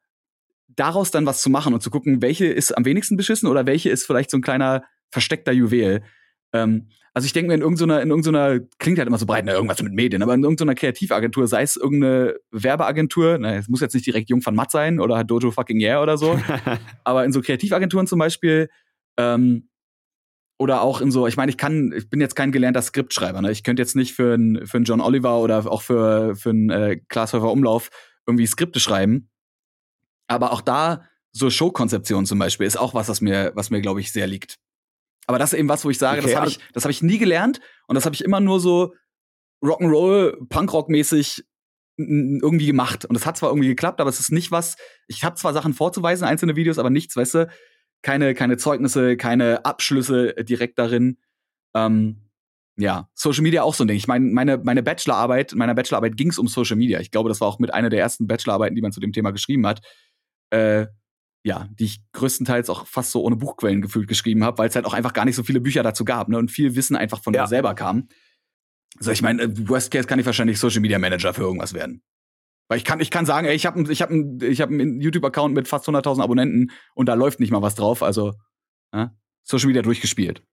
Speaker 3: daraus dann was zu machen und zu gucken, welche ist am wenigsten beschissen oder welche ist vielleicht so ein kleiner versteckter Juwel. Ähm, also ich denke mir in irgendeiner, in irgendeiner, klingt halt immer so breit, ne, irgendwas mit Medien, aber in irgendeiner Kreativagentur, sei es irgendeine Werbeagentur, ne, es muss jetzt nicht direkt Jung von Matt sein oder Dojo fucking Yeah oder so, aber in so Kreativagenturen zum Beispiel, ähm, oder auch in so, ich meine, ich kann, ich bin jetzt kein gelernter Skriptschreiber, ne? Ich könnte jetzt nicht für einen für einen John Oliver oder auch für, für einen äh, Glashäufer Umlauf irgendwie Skripte schreiben. Aber auch da, so Showkonzeption zum Beispiel, ist auch was, was mir, was mir, glaube ich, sehr liegt. Aber das ist eben was, wo ich sage,
Speaker 2: Okay,
Speaker 3: das habe
Speaker 2: also-
Speaker 3: ich, das habe ich nie gelernt und das habe ich immer nur so Rock'n'Roll, Punkrock-mäßig irgendwie gemacht. Und es hat zwar irgendwie geklappt, aber es ist nicht was. Ich habe zwar Sachen vorzuweisen, einzelne Videos, aber nichts, weißt du, keine, keine Zeugnisse, keine Abschlüsse direkt darin. Ähm, ja, Social Media auch so ein Ding. Ich meine, meine, meine Bachelorarbeit, in meiner Bachelorarbeit ging es um Social Media. Ich glaube, das war auch mit einer der ersten Bachelorarbeiten, die man zu dem Thema geschrieben hat. Äh, ja, die ich größtenteils auch fast so ohne Buchquellen gefühlt geschrieben habe, weil es halt auch einfach gar nicht so viele Bücher dazu gab, ne? Und viel Wissen einfach von
Speaker 2: Ja.
Speaker 3: mir selber kam. Also ich meine, äh, Worst Case kann ich wahrscheinlich Social Media Manager für irgendwas werden. Weil ich kann, ich kann sagen, ey, ich habe ich hab ein, ich hab einen YouTube-Account mit fast 100.000 Abonnenten und da läuft nicht mal was drauf. Also ja, Social Media durchgespielt.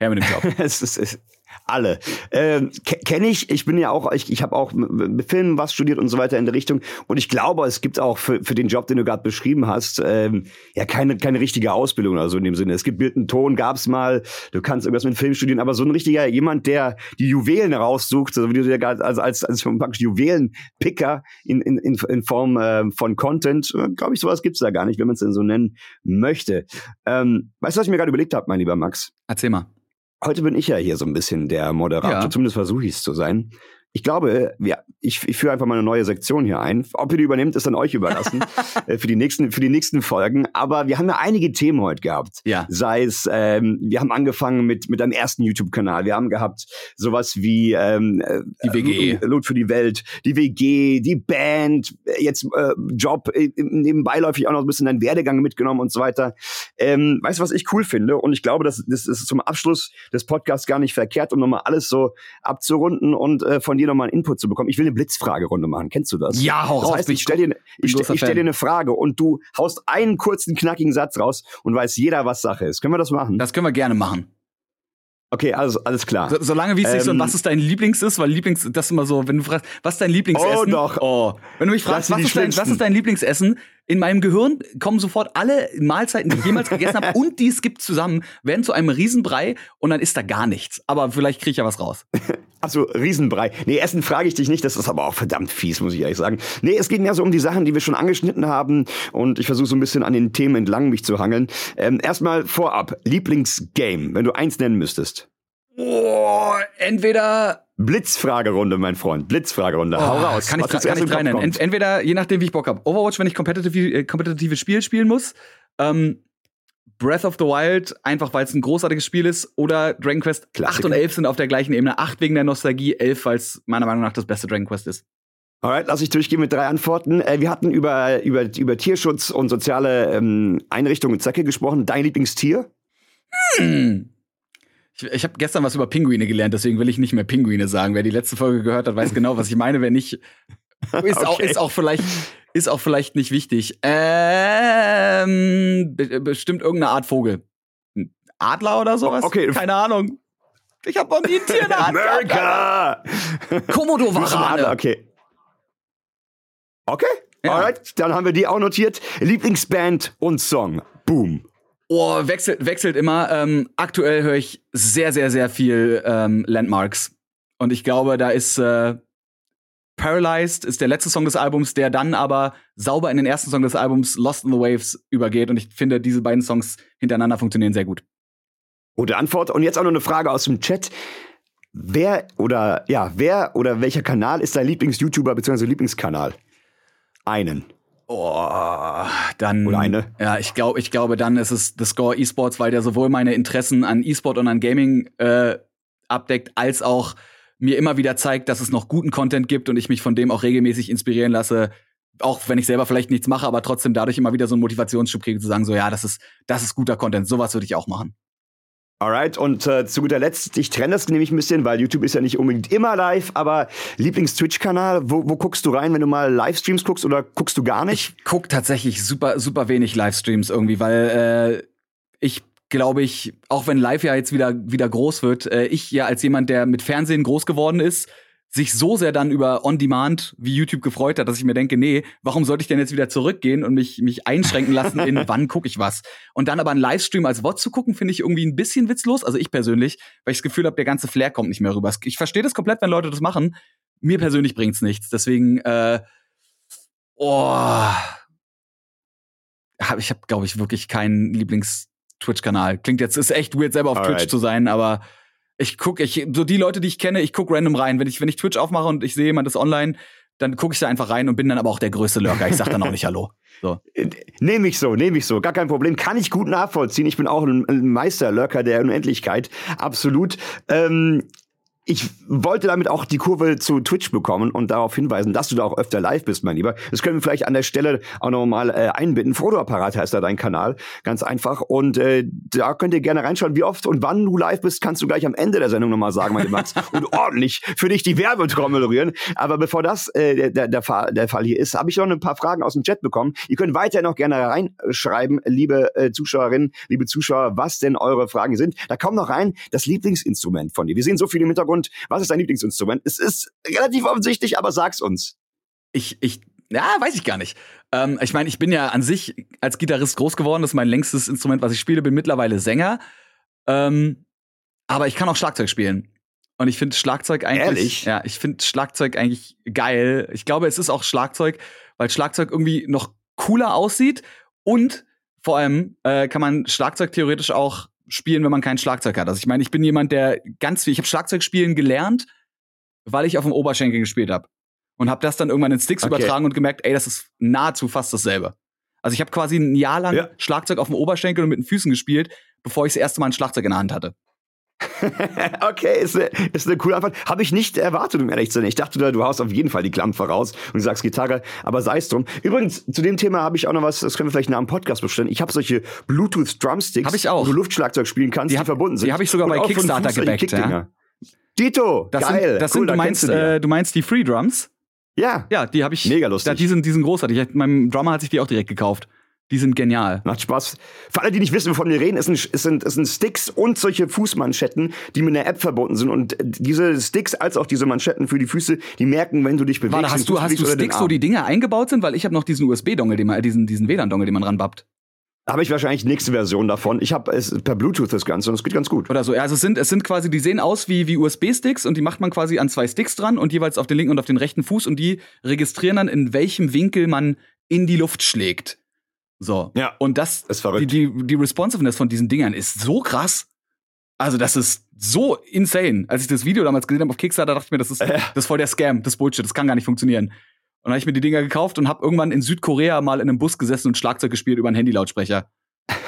Speaker 3: Her mit dem Job.
Speaker 2: es ist, es, alle. Ähm, ke- Kenne ich, ich bin ja auch, ich, ich habe auch mit Filmen was studiert und so weiter in der Richtung. Und ich glaube, es gibt auch für, für den Job, den du gerade beschrieben hast, ähm, ja keine, keine richtige Ausbildung oder so in dem Sinne. Es gibt Bild und Ton, gab's mal, du kannst irgendwas mit Film studieren, aber so ein richtiger, jemand, der die Juwelen raussucht, so wie du dir gerade also als, als praktisch Juwelenpicker in, in, in, in Form äh, von Content, äh, glaube ich, sowas gibt's da gar nicht, wenn man es denn so nennen möchte. Ähm, weißt du, was ich mir gerade überlegt habe, mein lieber Max?
Speaker 3: Erzähl mal.
Speaker 2: Heute bin ich ja hier so ein bisschen der Moderator,
Speaker 3: Ja.
Speaker 2: zumindest versuche ich es zu sein. Ich glaube, ja, ich, ich führe einfach mal eine neue Sektion hier ein. Ob ihr die übernimmt, ist dann euch überlassen äh, für die nächsten für die nächsten Folgen. Aber wir haben ja einige Themen heute gehabt.
Speaker 3: Ja.
Speaker 2: Sei es, ähm, wir haben angefangen mit mit einem ersten YouTube-Kanal. Wir haben gehabt sowas wie ähm, äh,
Speaker 3: Die WG.
Speaker 2: äh, Loot für die Welt, die WG, die Band, äh, jetzt äh, Job, äh, nebenbeiläufig auch noch ein bisschen deinen Werdegang mitgenommen und so weiter. Ähm, weißt du, was ich cool finde? Und ich glaube, das, das ist zum Abschluss des Podcasts gar nicht verkehrt, um nochmal alles so abzurunden und äh, von dir nochmal einen Input zu bekommen. Ich will eine Blitzfragerunde machen. Kennst du das?
Speaker 3: Ja, hau
Speaker 2: Das
Speaker 3: raus.
Speaker 2: heißt, ich stelle dir, ich ich stell dir eine Frage und du haust einen kurzen, knackigen Satz raus und weiß jeder, was Sache ist. Können wir das machen?
Speaker 3: das können wir gerne machen.
Speaker 2: okay, also alles klar.
Speaker 3: So, solange wie es nicht so,
Speaker 2: Ähm,
Speaker 3: was ist dein Lieblings ist, weil Lieblings, das ist immer so, wenn du fragst, was ist dein Lieblingsessen?
Speaker 2: Oh, doch.
Speaker 3: Oh. Wenn du mich fragst, was ist, dein, was ist dein Lieblingsessen? In meinem Gehirn kommen sofort alle Mahlzeiten, die ich jemals gegessen habe und die es gibt zusammen, werden zu einem Riesenbrei und dann ist da gar nichts. Aber vielleicht kriege ich ja was raus.
Speaker 2: Also Riesenbrei. Nee, Essen frage ich dich nicht, das ist aber auch verdammt fies, muss ich ehrlich sagen. Nee, es geht mehr so um die Sachen, die wir schon angeschnitten haben und ich versuche so ein bisschen an den Themen entlang mich zu hangeln. Ähm, erstmal vorab, Lieblingsgame, wenn du eins nennen müsstest.
Speaker 3: Oh, entweder
Speaker 2: Blitzfragerunde, mein Freund. Blitzfragerunde. Hau
Speaker 3: Oh,
Speaker 2: raus.
Speaker 3: Kann ich,
Speaker 2: Was
Speaker 3: kann ich
Speaker 2: in den
Speaker 3: rein
Speaker 2: Kopf
Speaker 3: nennen. Ent,
Speaker 2: kommt.
Speaker 3: entweder, je nachdem, wie ich Bock habe. Overwatch, wenn ich kompetitive, äh, kompetitives Spiel spielen muss. Ähm, Breath of the Wild, einfach weil es ein großartiges Spiel ist. Oder Dragon Quest 8
Speaker 2: Klassiker.
Speaker 3: und 11 sind auf der gleichen Ebene. 8 wegen der Nostalgie, 11, weil es meiner Meinung nach das beste Dragon Quest ist.
Speaker 2: Alright, lass ich durchgehen mit drei Antworten. Äh, wir hatten über, über, über Tierschutz und soziale ähm, Einrichtungen und Zwecke gesprochen. Dein Lieblingstier?
Speaker 3: Hm. Ich, ich habe gestern was über Pinguine gelernt, deswegen will ich nicht mehr Pinguine sagen. Wer die letzte Folge gehört hat, weiß genau, was ich meine. Wer nicht, ist, okay. auch, ist auch vielleicht ist auch vielleicht nicht wichtig. Ähm, bestimmt irgendeine Art Vogel. Adler oder sowas?
Speaker 2: Okay.
Speaker 3: Keine Ahnung. Ich habe noch nie ein Tier in der Hand
Speaker 2: America!
Speaker 3: Komodo-Warane.
Speaker 2: Okay. Okay,
Speaker 3: Ja.
Speaker 2: alright. Dann haben wir die auch notiert. Lieblingsband und Song. Boom.
Speaker 3: Oh, wechselt, wechselt immer. Ähm, aktuell höre ich sehr, sehr, sehr viel ähm, Landmarks. Und ich glaube, da ist äh, Paralyzed ist der letzte Song des Albums, der dann aber sauber in den ersten Song des Albums Lost in the Waves übergeht. Und ich finde, diese beiden Songs hintereinander funktionieren sehr gut.
Speaker 2: Gute Antwort. Und jetzt auch noch eine Frage aus dem Chat. Wer oder ja, wer oder welcher Kanal ist dein Lieblings-YouTuber bzw. Lieblingskanal? Einen.
Speaker 3: Oh, dann.
Speaker 2: Oder eine?
Speaker 3: Ja, ich glaube, ich glaube, dann ist es The Score Esports, weil der sowohl meine Interessen an E-Sport und an Gaming äh, abdeckt, als auch mir immer wieder zeigt, dass es noch guten Content gibt und ich mich von dem auch regelmäßig inspirieren lasse. Auch wenn ich selber vielleicht nichts mache, aber trotzdem dadurch immer wieder so einen Motivationsschub kriege, zu sagen, so, ja, das ist, das ist guter Content. Sowas würde ich auch machen.
Speaker 2: Alright, und äh, zu guter Letzt, ich trenne das nämlich ein bisschen, weil YouTube ist ja nicht unbedingt immer live, aber Lieblings-Twitch-Kanal, wo, wo guckst du rein, wenn du mal Livestreams guckst oder guckst du gar nicht?
Speaker 3: Ich guck tatsächlich super, super wenig Livestreams irgendwie, weil äh, ich glaube ich, auch wenn live ja jetzt wieder, wieder groß wird, äh, ich ja als jemand, der mit Fernsehen groß geworden ist, sich so sehr dann über On-Demand wie YouTube gefreut hat, dass ich mir denke, nee, warum sollte ich denn jetzt wieder zurückgehen und mich, mich einschränken lassen in wann gucke ich was? Und dann aber einen Livestream als Wort zu gucken, finde ich irgendwie ein bisschen witzlos, also ich persönlich, weil ich das Gefühl habe, der ganze Flair kommt nicht mehr rüber. Ich verstehe das komplett, wenn Leute das machen. Mir persönlich bringt's nichts. Deswegen, äh, oh, hab, ich habe, glaube ich, wirklich keinen Lieblings-Twitch-Kanal. Klingt jetzt, ist echt weird, selber auf
Speaker 2: Alright.
Speaker 3: Twitch zu sein, aber ich gucke, ich, so die Leute, die ich kenne, ich gucke random rein. Wenn ich, wenn ich Twitch aufmache und ich sehe jemand ist online, dann gucke ich da einfach rein und bin dann aber auch der größte Lurker. Ich sag dann auch nicht Hallo. So.
Speaker 2: Nehme ich so, nehme ich so, gar kein Problem. Kann ich gut nachvollziehen. Ich bin auch ein, ein Meisterlurker der Unendlichkeit. Absolut. Ähm, ich wollte damit auch die Kurve zu Twitch bekommen und darauf hinweisen, dass du da auch öfter live bist, mein Lieber. Das können wir vielleicht an der Stelle auch noch mal äh, einbinden. Frodo-Apparat heißt da dein Kanal. Ganz einfach. Und äh, da könnt ihr gerne reinschauen, wie oft und wann du live bist, kannst du gleich am Ende der Sendung noch mal sagen, mein lieber Max. und ordentlich für dich die Werbetrommel rühren. Aber bevor das äh, der, der, Fall, der Fall hier ist, habe ich noch ein paar Fragen aus dem Chat bekommen. Ihr könnt weiterhin noch gerne reinschreiben, liebe äh, Zuschauerinnen, liebe Zuschauer, was denn eure Fragen sind. Da kommt noch rein, das Lieblingsinstrument von dir. Wir sehen so viel im Hintergrund. Was ist dein Lieblingsinstrument? Es ist relativ offensichtlich, aber sag's uns.
Speaker 3: Ich, ich, ja, weiß ich gar nicht. Ähm, ich meine, ich bin ja an sich als Gitarrist groß geworden. Das ist mein längstes Instrument, was ich spiele. Bin mittlerweile Sänger. Ähm, aber ich kann auch Schlagzeug spielen. Und ich finde Schlagzeug eigentlich.
Speaker 2: Ehrlich?
Speaker 3: Ja, ich finde Schlagzeug eigentlich geil. Ich glaube, es ist auch Schlagzeug, weil Schlagzeug irgendwie noch cooler aussieht. Und vor allem äh, kann man Schlagzeug theoretisch auch spielen, wenn man kein Schlagzeug hat. Also ich meine, ich bin jemand, der ganz viel. Ich habe Schlagzeug spielen gelernt, weil ich auf dem Oberschenkel gespielt habe und habe das dann irgendwann in Sticks
Speaker 2: Okay.
Speaker 3: übertragen und gemerkt, ey, das ist nahezu fast dasselbe. Also ich habe quasi ein Jahr lang
Speaker 2: Ja.
Speaker 3: Schlagzeug auf dem Oberschenkel und mit den Füßen gespielt, bevor ich das erste Mal ein Schlagzeug in der Hand hatte.
Speaker 2: okay, ist eine, ist eine coole Antwort. Habe ich nicht erwartet, um ehrlich zu sein. Ich dachte, du, haust auf jeden Fall die Klampe raus und sagst Gitarre, aber sei es drum. Übrigens, zu dem Thema habe ich auch noch was, das können wir vielleicht nach dem Podcast bestimmen. Ich habe solche Bluetooth Drumsticks,
Speaker 3: Hab ich auch.
Speaker 2: wo du Luftschlagzeug spielen kannst,
Speaker 3: Die
Speaker 2: die,
Speaker 3: hab-
Speaker 2: verbunden sind.
Speaker 3: die hab ich sogar
Speaker 2: Und
Speaker 3: bei Kickstarter gebackt, ja.
Speaker 2: Dito,
Speaker 3: Das
Speaker 2: geil.
Speaker 3: sind, das
Speaker 2: cool,
Speaker 3: sind du meinst,
Speaker 2: du die.
Speaker 3: äh, du meinst die Free Drums?
Speaker 2: ja,
Speaker 3: Ja, die habe ich.
Speaker 2: Mega lustig.
Speaker 3: Die sind, die sind großartig. Meinem Drummer hat sich die auch direkt gekauft. Die sind genial.
Speaker 2: Macht Spaß. Für alle, die nicht wissen, wovon wir reden, es sind, es sind, es sind Sticks und solche Fußmanschetten, die mit einer App verbunden sind. Und diese Sticks als auch diese Manschetten für die Füße, die merken, wenn du dich bewegst.
Speaker 3: Warte, hast du, hast du Sticks, wo die Dinger eingebaut sind? Weil ich habe noch diesen USB-Dongle, den man, diesen, diesen WLAN-Dongle, den man ranbappt.
Speaker 2: Habe ich wahrscheinlich nächste Version davon. Ich habe es per Bluetooth das Ganze und es geht ganz gut.
Speaker 3: Oder so. Ja, also es sind, es sind quasi, die sehen aus wie, wie USB-Sticks und die macht man quasi an zwei Sticks dran und jeweils auf den linken und auf den rechten Fuß und die registrieren dann, in welchem Winkel man in die Luft schlägt. So.
Speaker 2: Ja,
Speaker 3: Und das,
Speaker 2: verrückt.
Speaker 3: die, die, die Responsiveness von diesen Dingern ist so krass. Also, das ist so insane. Als ich das Video damals gesehen habe auf Kickstarter, dachte ich mir, das ist, das ist voll der Scam, das Bullshit, das kann gar nicht funktionieren. Und dann habe ich mir die Dinger gekauft und habe irgendwann in Südkorea mal in einem Bus gesessen und Schlagzeug gespielt über einen Handylautsprecher.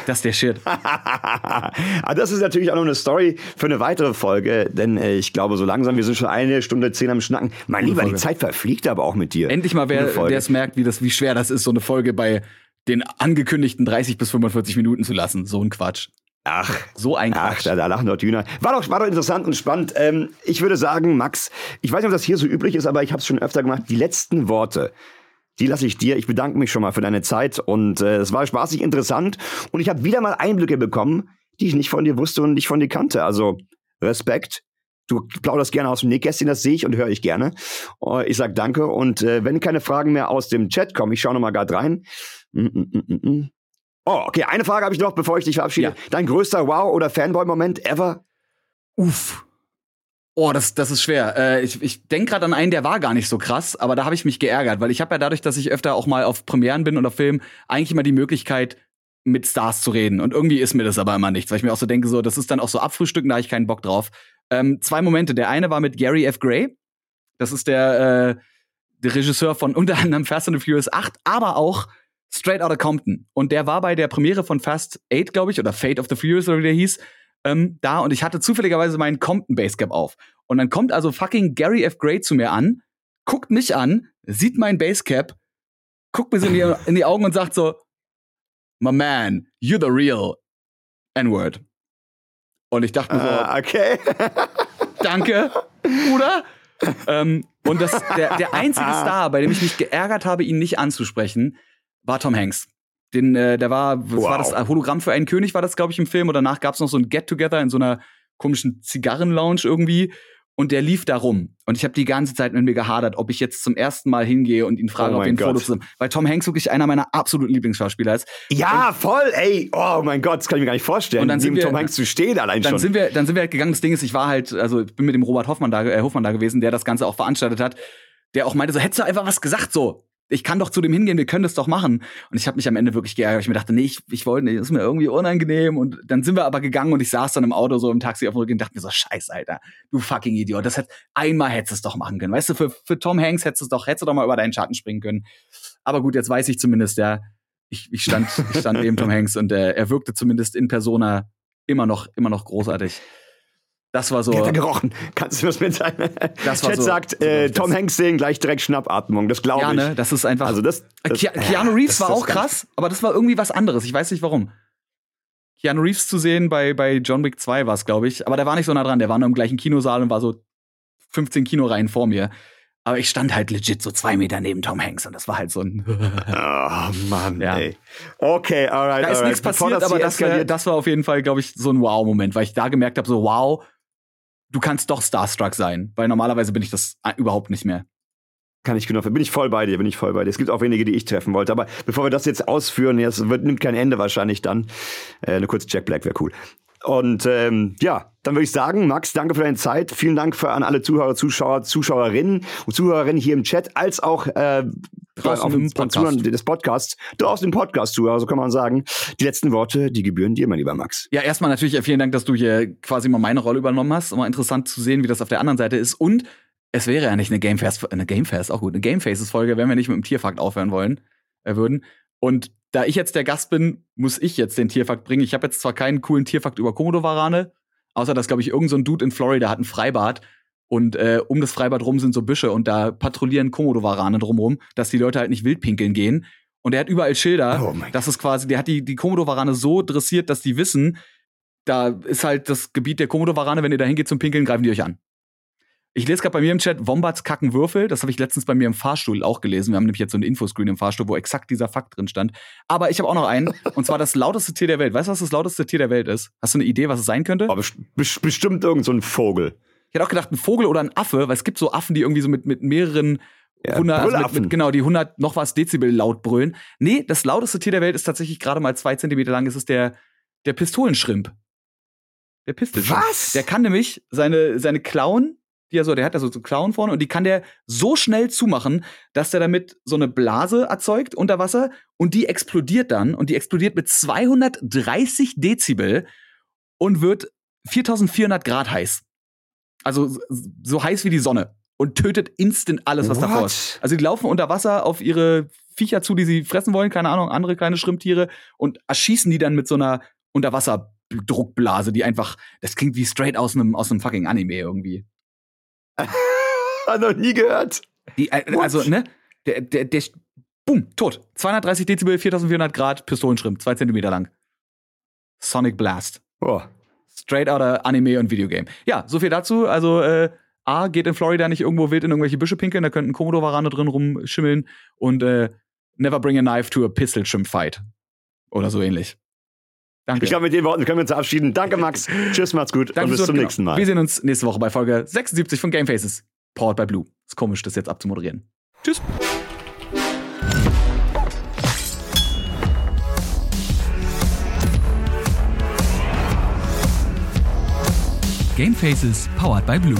Speaker 3: Das ist der Shit.
Speaker 2: Aber das ist natürlich auch noch eine Story für eine weitere Folge, denn äh, ich glaube, so langsam, wir sind schon eine Stunde zehn am Schnacken. Mein Lieber, die. Zeit verfliegt aber auch mit dir.
Speaker 3: Endlich mal wer, der es merkt, wie, das, wie schwer das ist, so eine Folge bei den angekündigten 30 bis 45 Minuten zu lassen. So ein Quatsch.
Speaker 2: Ach,
Speaker 3: so ein
Speaker 2: Ach, da, da lachen dort Hühner. War doch, war doch interessant und spannend. Ähm, ich würde sagen, Max, ich weiß nicht, ob das hier so üblich ist, aber ich habe es schon öfter gemacht. Die letzten Worte, die lasse ich dir. Ich bedanke mich schon mal für deine Zeit und äh, es war spaßig interessant und ich habe wieder mal Einblicke bekommen, die ich nicht von dir wusste und nicht von dir kannte. Also Respekt. Du plauderst gerne aus dem Nähkästchen, das sehe ich und höre ich gerne. Uh, ich sag danke und äh, wenn keine Fragen mehr aus dem Chat kommen, ich schaue noch mal gerade rein. Mm, mm, mm. Oh, okay, eine Frage habe ich noch, bevor ich dich verabschiede. Ja. Dein größter Wow- oder Fanboy-Moment ever?
Speaker 3: Uff. Oh, das, das ist schwer. Äh, ich ich denke gerade an einen, der war gar nicht so krass, aber da habe ich mich geärgert, weil ich habe ja dadurch, dass ich öfter auch mal auf Premieren bin und auf Filmen, eigentlich immer die Möglichkeit, mit Stars zu reden. Und irgendwie ist mir das aber immer nichts, weil ich mir auch so denke, so, das ist dann auch so Abfrühstücken, da habe ich keinen Bock drauf. Ähm, zwei Momente. Der eine war mit Gary F. Gray. Das ist der, äh, der Regisseur von unter anderem Fast and the Furious 8, aber auch Straight Outta Compton. Und der war bei der Premiere von Fast 8, glaube ich, oder Fate of the Furious, oder wie der hieß, ähm, da. Und ich hatte zufälligerweise meinen Compton Basecap auf. Und dann kommt also fucking Gary F. Gray zu mir an, guckt mich an, sieht mein Basecap, guckt mir so in die, in die Augen und sagt so, My man, you're the real N-Word. Und ich dachte mir so,
Speaker 2: uh, okay.
Speaker 3: danke, Bruder. ähm, und das, der, der einzige Star, bei dem ich mich geärgert habe, ihn nicht anzusprechen, war Tom Hanks. Den, äh, der war, was wow. war das Hologramm für einen König, war das, glaube ich, im Film. Und danach gab es noch so ein Get-Together in so einer komischen Zigarrenlounge irgendwie. Und der lief da rum. Und ich habe die ganze Zeit mit mir gehadert, ob ich jetzt zum ersten Mal hingehe und ihn frage, oh ob wir ein Foto zusammen. Weil Tom Hanks wirklich einer meiner absoluten Lieblingsschauspieler ist.
Speaker 2: Ja, und voll, ey. Oh mein Gott, das kann ich mir gar nicht vorstellen,
Speaker 3: und dann
Speaker 2: neben
Speaker 3: wir,
Speaker 2: Tom Hanks zu stehen allein
Speaker 3: dann
Speaker 2: schon.
Speaker 3: Sind wir, dann sind wir halt gegangen. Das Ding ist, ich war halt, also ich bin mit dem Robert Hoffmann da, äh, Hoffmann da gewesen, der das Ganze auch veranstaltet hat. Der auch meinte so, hättest du einfach was gesagt so ich kann doch zu dem hingehen, wir können das doch machen. Und ich habe mich am Ende wirklich geärgert. Ich mir dachte, nee, ich, ich wollte nicht, das ist mir irgendwie unangenehm. Und dann sind wir aber gegangen und ich saß dann im Auto so im Taxi auf dem Rücken und dachte mir so, scheiße, Alter, du fucking Idiot. Das hätte, einmal hättest du es doch machen können. Weißt du, für, für Tom Hanks hättest du doch, hättest du doch mal über deinen Schatten springen können. Aber gut, jetzt weiß ich zumindest, ja, ich, ich stand, ich stand neben Tom Hanks und äh, er wirkte zumindest in Persona immer noch, immer noch großartig. Das war so.
Speaker 2: Hat gerochen. Kannst du das mitteilen? Das war Chat so, sagt, so, äh, Tom Hanks sehen gleich direkt Schnappatmung. Das glaube ich. Ja,
Speaker 3: ne? Das ist einfach.
Speaker 2: Also das.
Speaker 3: das Ke Keanu Reeves war auch krass, aber das war irgendwie was anderes. Ich weiß nicht warum. Keanu Reeves zu sehen bei, bei John Wick 2 war es, glaube ich. Aber der war nicht so nah dran. Der war nur im gleichen Kinosaal und war so 15 Kinoreihen vor mir. Aber ich stand halt legit so zwei Meter neben Tom Hanks und das war halt so ein.
Speaker 2: oh Mann, ja. ey. Okay, alright.
Speaker 3: Da ist nichts passiert, das aber das, wär, das war auf jeden Fall, glaube ich, so ein Wow-Moment, weil ich da gemerkt habe, so wow, du kannst doch Starstruck sein, weil normalerweise bin ich das überhaupt nicht mehr.
Speaker 2: Kann ich genau, bin ich voll bei dir, bin ich voll bei dir. Es gibt auch wenige, die ich treffen wollte, aber bevor wir das jetzt ausführen, es wird, nimmt kein Ende wahrscheinlich dann. Äh, eine kurze Jack Black wäre cool. Und ähm, ja, dann würde ich sagen, Max, danke für deine Zeit. Vielen Dank für, an alle Zuhörer, Zuschauer, Zuschauerinnen und Zuhörerinnen hier im Chat, als auch äh, draußen auf im Podcast. des Podcasts, draußen im Podcast Zuhörer, so kann man sagen. Die letzten Worte, die gebühren dir, mein lieber Max.
Speaker 3: Ja, erstmal natürlich vielen Dank, dass du hier quasi mal meine Rolle übernommen hast. Immer interessant zu sehen, wie das auf der anderen Seite ist. Und es wäre ja nicht eine Game Fast, eine Game Fast, auch gut, eine Game Faces Folge, wenn wir nicht mit dem Tierfakt aufhören wollen, äh, würden. Und da ich jetzt der Gast bin, muss ich jetzt den Tierfakt bringen. Ich habe jetzt zwar keinen coolen Tierfakt über Komodo-Warane, außer dass, glaube ich, irgendein so Dude in Florida hat ein Freibad und äh, um das Freibad rum sind so Büsche und da patrouillieren Komodo-Warane drumrum, dass die Leute halt nicht wild pinkeln gehen. Und er hat überall Schilder. Oh das ist quasi, der hat die, die Komodo-Warane so dressiert, dass die wissen, da ist halt das Gebiet der Komodo-Warane, wenn ihr da hingeht zum Pinkeln, greifen die euch an. Ich lese gerade bei mir im Chat, Wombats kacken Würfel. Das habe ich letztens bei mir im Fahrstuhl auch gelesen. Wir haben nämlich jetzt so einen Infoscreen im Fahrstuhl, wo exakt dieser Fakt drin stand. Aber ich habe auch noch einen, und zwar das lauteste Tier der Welt. Weißt du, was das lauteste Tier der Welt ist? Hast du eine Idee, was es sein könnte?
Speaker 2: Aber bestimmt irgend so ein Vogel.
Speaker 3: Ich hätte auch gedacht, ein Vogel oder ein Affe, weil es gibt so Affen, die irgendwie so mit, mit mehreren ja, 100, also mit, mit, genau, die 100 noch was Dezibel laut brüllen. Nee, das lauteste Tier der Welt ist tatsächlich gerade mal zwei Zentimeter lang. Es ist der, der Pistolenschrimp. Der Pistolenschrimp.
Speaker 2: Was?
Speaker 3: Der kann nämlich seine, seine Klauen die er so, der hat da so, Klauen vorne und die kann der so schnell zumachen, dass der damit so eine Blase erzeugt unter Wasser und die explodiert dann und die explodiert mit 230 Dezibel und wird 4400 Grad heiß. Also so heiß wie die Sonne und tötet instant alles, was What? davor ist. Also die laufen unter Wasser auf ihre Viecher zu, die sie fressen wollen, keine Ahnung, andere kleine Schrimptiere und erschießen die dann mit so einer Unterwasserdruckblase, die einfach, das klingt wie straight aus einem aus einem fucking Anime irgendwie.
Speaker 2: Hat noch nie gehört.
Speaker 3: Die, äh, also, ne? Der, der, der, boom, tot. 230 Dezibel, 4400 Grad, Pistolenschrimp, zwei Zentimeter lang. Sonic Blast.
Speaker 2: Oh.
Speaker 3: Straight outer Anime und Videogame. Ja, so viel dazu. Also, äh, A, geht in Florida nicht irgendwo wild in irgendwelche Büsche pinkeln, da könnten Komodo-Warane drin rumschimmeln und äh, never bring a knife to a pistol fight. Oder so ähnlich. Danke.
Speaker 2: Ich glaube, mit den Worten können wir uns verabschieden. Danke, Max. Tschüss, macht's gut
Speaker 3: Danke
Speaker 2: und bis zum
Speaker 3: Zuhören.
Speaker 2: nächsten Mal.
Speaker 3: Wir sehen uns nächste Woche bei Folge 76 von Game Faces. Powered by Blue. Ist komisch, das jetzt abzumoderieren. Tschüss.
Speaker 1: Game Faces powered by Blue.